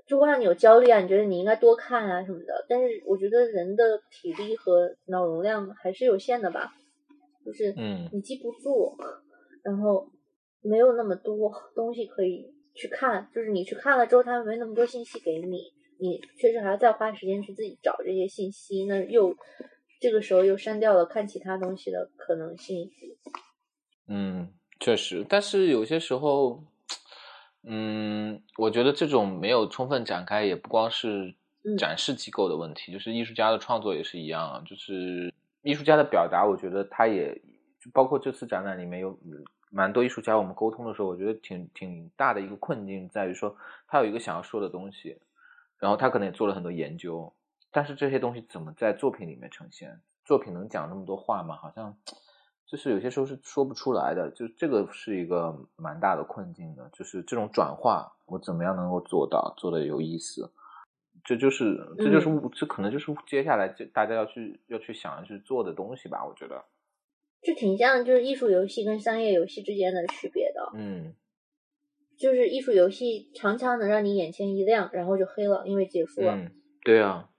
就会让你有焦虑啊，你觉得你应该多看啊什么的。但是我觉得人的体力和脑容量还是有限的吧，就是嗯你记不住，然后没有那么多东西可以去看，就是你去看了之后，他没那么多信息给你，你确实还要再花时间去自己找这些信息，那又这个时候又删掉了看其他东西的可能性。嗯，确实，但是有些时候，嗯，我觉得这种没有充分展开，也不光是展示机构的问题，就是艺术家的创作也是一样，就是艺术家的表达，我觉得他也就包括这次展览里面有蛮多艺术家，我们沟通的时候，我觉得挺挺大的一个困境在于说，他有一个想要说的东西，然后他可能也做了很多研究，但是这些东西怎么在作品里面呈现？作品能讲那么多话吗？好像。就是有些时候是说不出来的，就这个是一个蛮大的困境的，就是这种转化，我怎么样能够做到做的有意思？这就是这就是这可能就是接下来大家要去要去想去做的东西吧，我觉得。这挺像就是艺术游戏跟商业游戏之间的区别的，嗯，就是艺术游戏常常能让你眼前一亮，然后就黑了，因为结束了。嗯，对啊。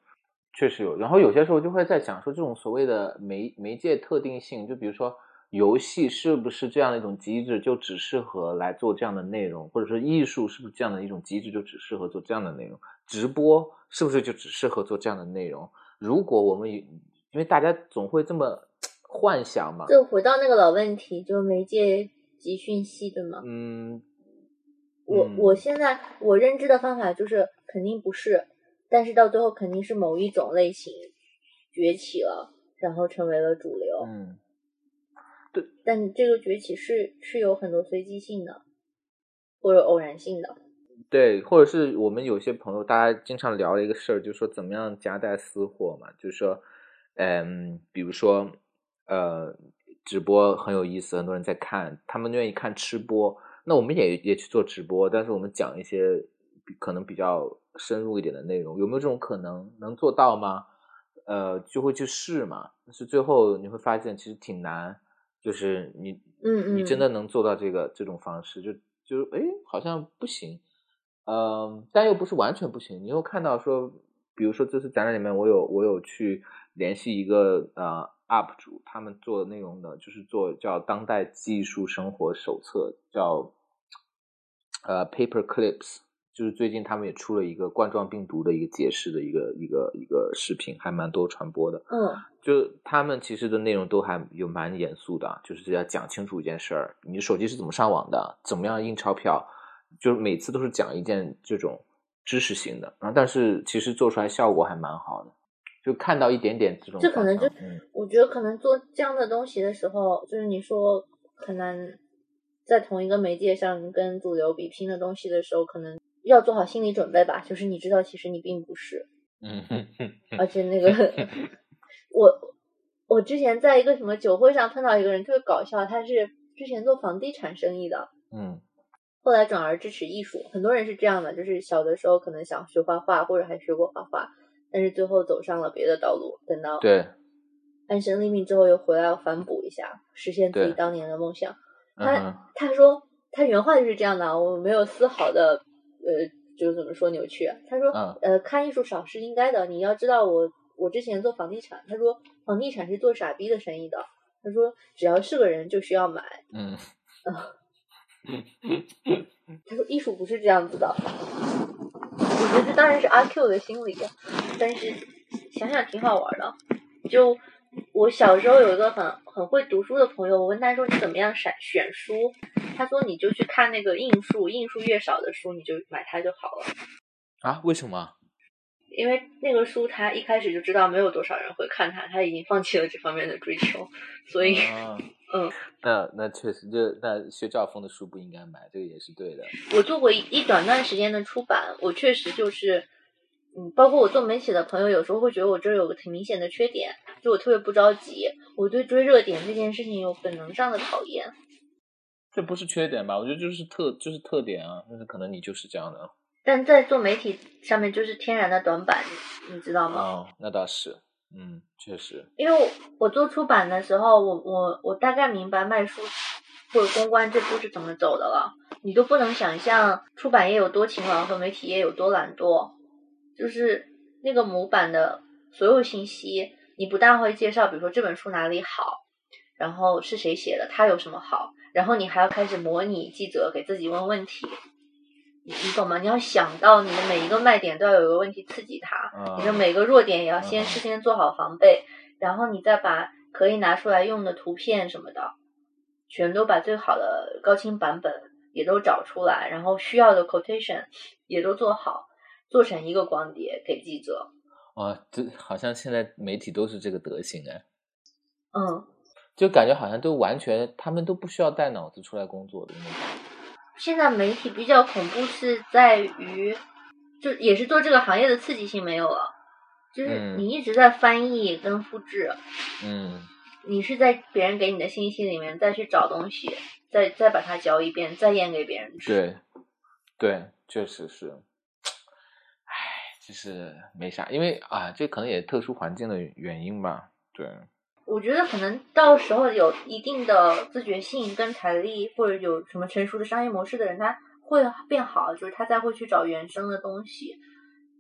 确实有，然后有些时候就会在想说这种所谓的媒媒介特定性，就比如说游戏是不是这样的一种机制，就只适合来做这样的内容，或者说艺术是不是这样的一种机制，就只适合做这样的内容，直播是不是就只适合做这样的内容？如果我们因为大家总会这么 幻想嘛，就回到那个老问题，就媒介及讯息，对吗？嗯，我我现在我认知的方法就是肯定不是。但是到最后肯定是某一种类型崛起了，然后成为了主流。嗯，对。但这个崛起是是有很多随机性的，或者偶然性的。对，或者是我们有些朋友，大家经常聊的一个事儿，就是说怎么样夹带私货嘛。就是说，嗯，比如说，呃，直播很有意思，很多人在看，他们愿意看吃播，那我们也也去做直播，但是我们讲一些可能比较。深入一点的内容有没有这种可能？能做到吗？呃，就会去试嘛。但是最后你会发现其实挺难，就是你，嗯嗯，你真的能做到这个这种方式，就就哎，好像不行。嗯，但又不是完全不行。你又看到说，比如说这次展览里面，我有我有去联系一个呃 UP 主，他们做内容的，就是做叫当代技术生活手册，叫呃 Paper Clips。就是最近他们也出了一个冠状病毒的一个解释的一个一个一个视频，还蛮多传播的。嗯，就他们其实的内容都还有蛮严肃的，就是要讲清楚一件事儿：你手机是怎么上网的，怎么样印钞票，就是每次都是讲一件这种知识型的。然后，但是其实做出来效果还蛮好的，就看到一点点这种。这可能就，我觉得可能做这样的东西的时候，就是你说很难在同一个媒介上跟主流比拼的东西的时候，可能。要做好心理准备吧，就是你知道，其实你并不是，嗯哼哼，而且那个，我我之前在一个什么酒会上碰到一个人，特别搞笑，他是之前做房地产生意的，嗯，后来转而支持艺术，很多人是这样的，就是小的时候可能想学画画，或者还学过画画，但是最后走上了别的道路，等到对安身立命之后，又回来反哺一下，实现自己当年的梦想。他他说他原话就是这样的，我没有丝毫的。呃，就怎么说扭曲？他说，呃，看艺术少是应该的。你要知道，我我之前做房地产，他说房地产是做傻逼的生意的。他说，只要是个人就需要买。嗯，他说艺术不是这样子的。我觉得这当然是阿 Q 的心理，但是想想挺好玩的。就我小时候有一个很很会读书的朋友，我问他说：“你怎么样选选书？”他说：“你就去看那个印数，印数越少的书，你就买它就好了。”啊？为什么？因为那个书他一开始就知道没有多少人会看它，他已经放弃了这方面的追求，所以，嗯，那那确实，就那薛兆丰的书不应该买，这个也是对的。我做过一一短段时间的出版，我确实就是。嗯，包括我做媒体的朋友，有时候会觉得我这儿有个挺明显的缺点，就我特别不着急，我对追热点这件事情有本能上的讨厌。这不是缺点吧？我觉得就是特就是特点啊，但是可能你就是这样的。但在做媒体上面就是天然的短板，你知道吗？哦，那倒是，嗯，确实。因为我做出版的时候，我我我大概明白卖书或者公关这步是怎么走的了，你都不能想象出版业有多勤劳和媒体业有多懒惰。就是那个模板的所有信息，你不但会介绍，比如说这本书哪里好，然后是谁写的，它有什么好，然后你还要开始模拟记者给自己问问题，你你懂吗？你要想到你的每一个卖点都要有一个问题刺激他，你的每个弱点也要先事先做好防备，然后你再把可以拿出来用的图片什么的，全都把最好的高清版本也都找出来，然后需要的 quotation 也都做好，做成一个光碟给记者。啊，这好像现在媒体都是这个德行哎。嗯。就感觉好像都完全，他们都不需要带脑子出来工作的那种。现在媒体比较恐怖是在于，就也是做这个行业的刺激性没有了，就是你一直在翻译跟复制。嗯。你是在别人给你的信息里面再去找东西，再再把它嚼一遍，再验给别人吃。对，对，确实是。唉，其实没啥，因为啊，这可能也特殊环境的原因吧。对。我觉得可能到时候有一定的自觉性跟财力，或者有什么成熟的商业模式的人，他会变好，就是他再会去找原生的东西。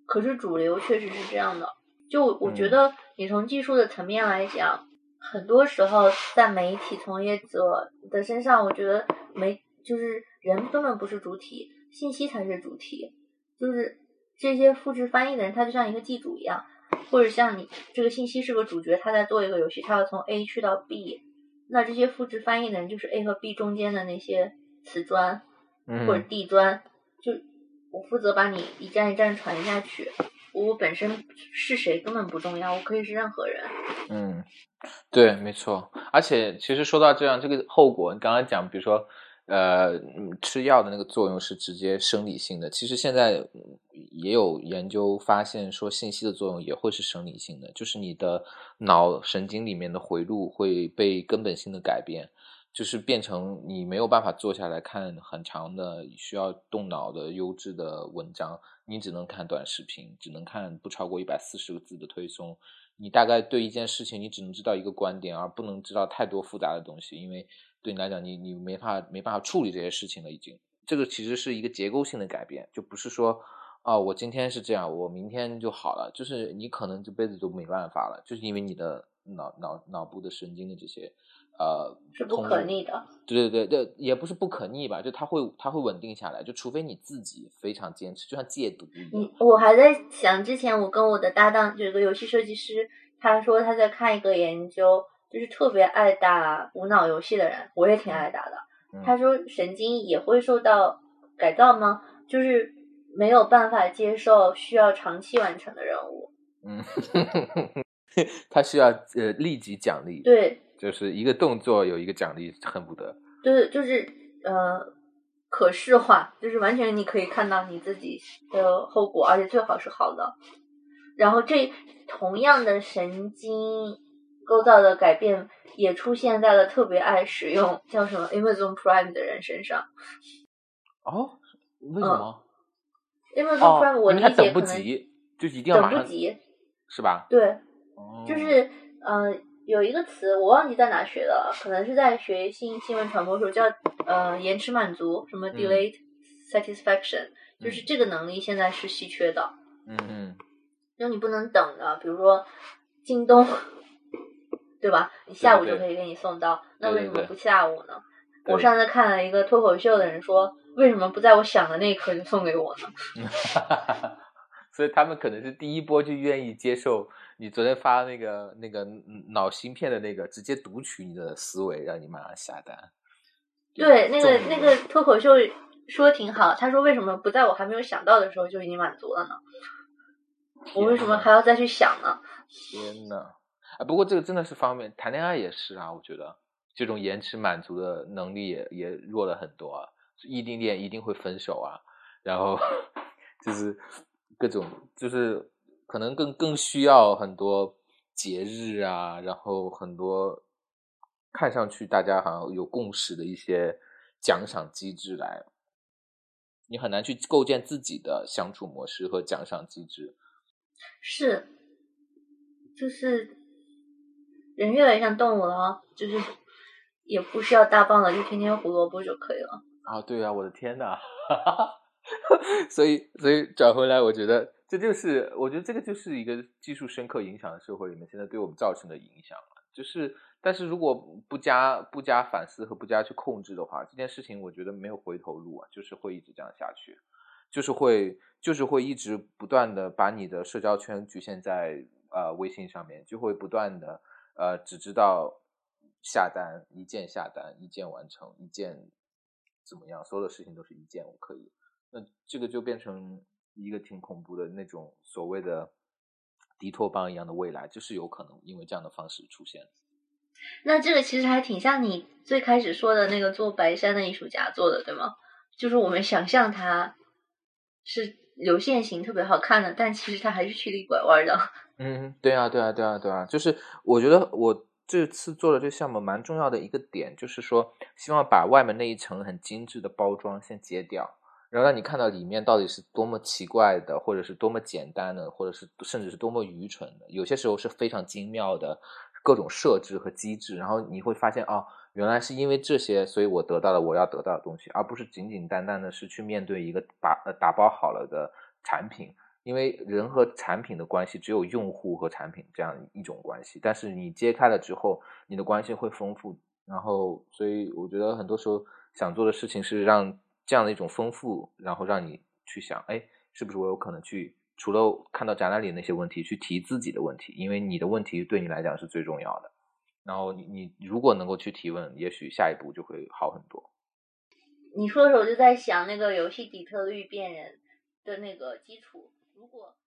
可是主流确实是这样的。就我觉得，你从技术的层面来讲，很多时候在媒体从业者的身上，我觉得没就是人根本不是主体，信息才是主体。就是这些复制翻译的人，他就像一个记主一样。或者像你这个信息是个主角，他在做一个游戏，他要从 A 去到 B，那这些复制翻译的人就是 A 和 B 中间的那些瓷砖或者地砖，就我负责把你一站一站传下去。我本身是谁根本不重要，我可以是任何人。嗯，对，没错。而且其实说到这样，这个后果，你刚刚讲，比如说。呃，吃药的那个作用是直接生理性的。其实现在也有研究发现，说信息的作用也会是生理性的，就是你的脑神经里面的回路会被根本性的改变，就是变成你没有办法坐下来看很长的需要动脑的优质的文章，你只能看短视频，只能看不超过一百四十个字的推送。你大概对一件事情，你只能知道一个观点，而不能知道太多复杂的东西，因为。对你来讲，你你没法没办法处理这些事情了，已经。这个其实是一个结构性的改变，就不是说，啊，我今天是这样，我明天就好了。就是你可能这辈子都没办法了，就是因为你的脑脑脑部的神经的这些，呃，是不可逆的。对对对对，也不是不可逆吧，就它会它会稳定下来，就除非你自己非常坚持，就像戒毒一样。我还在想，之前我跟我的搭档，有个游戏设计师，他说他在看一个研究。就是特别爱打无脑游戏的人，我也挺爱打的。他说神经也会受到改造吗？就是没有办法接受需要长期完成的任务。嗯，他需要呃立即奖励。对，就是一个动作有一个奖励，恨不得。对，就是呃可视化，就是完全你可以看到你自己的后果，而且最好是好的。然后这同样的神经。构造的改变也出现在了特别爱使用叫什么 Amazon Prime 的人身上。哦，为什么？Amazon Prime 我理解可能就一定要等不及，是吧？对，就是呃，有一个词我忘记在哪学的，可能是在学新新闻传播时候叫呃延迟满足，什么 delayed satisfaction，就是这个能力现在是稀缺的。嗯嗯，就你不能等的，比如说京东。对吧？你下午就可以给你送到，那为什么不下午呢？我上次看了一个脱口秀的人说，为什么不在我想的那一刻就送给我呢？所以他们可能是第一波就愿意接受你昨天发那个那个脑芯片的那个，直接读取你的思维，让你马上下单。对，那个那个脱口秀说挺好，他说为什么不在我还没有想到的时候就已经满足了呢？我为什么还要再去想呢？天呐！啊，不过这个真的是方便，谈恋爱也是啊，我觉得这种延迟满足的能力也也弱了很多啊，异地恋一定会分手啊，然后就是各种就是可能更更需要很多节日啊，然后很多看上去大家好像有共识的一些奖赏机制来，你很难去构建自己的相处模式和奖赏机制，是，就是。人越来越像动物了，就是也不需要大棒了，就天天胡萝卜就可以了。啊，对啊，我的天呐！所以，所以转回来，我觉得这就是，我觉得这个就是一个技术深刻影响的社会里面现在对我们造成的影响了。就是，但是如果不加不加反思和不加去控制的话，这件事情我觉得没有回头路啊，就是会一直这样下去，就是会就是会一直不断的把你的社交圈局限在呃微信上面，就会不断的呃只知道下单一键下单一键完成一键怎么样，所有的事情都是一键我可以，那这个就变成一个挺恐怖的那种所谓的。迪托邦一样的未来，就是有可能因为这样的方式出现。那这个其实还挺像你最开始说的那个做白山的艺术家做的，对吗？就是我们想象它是流线型特别好看的，但其实它还是曲里拐弯的。嗯，对啊，对啊，对啊，对啊，就是我觉得我这次做的这个项目蛮重要的一个点，就是说希望把外面那一层很精致的包装先揭掉。然后让你看到里面到底是多么奇怪的，或者是多么简单的，或者是甚至是多么愚蠢的。有些时候是非常精妙的各种设置和机制。然后你会发现，哦，原来是因为这些，所以我得到了我要得到的东西，而不是简简单单的是去面对一个把呃打包好了的产品。因为人和产品的关系只有用户和产品这样一种关系，但是你揭开了之后，你的关系会丰富。然后，所以我觉得很多时候想做的事情是让。这样的一种丰富，然后让你去想，哎，是不是我有可能去除了看到展览里那些问题，去提自己的问题？因为你的问题对你来讲是最重要的。然后你你如果能够去提问，也许下一步就会好很多。你说的时候，我就在想那个游戏底特律变人的那个基础，如果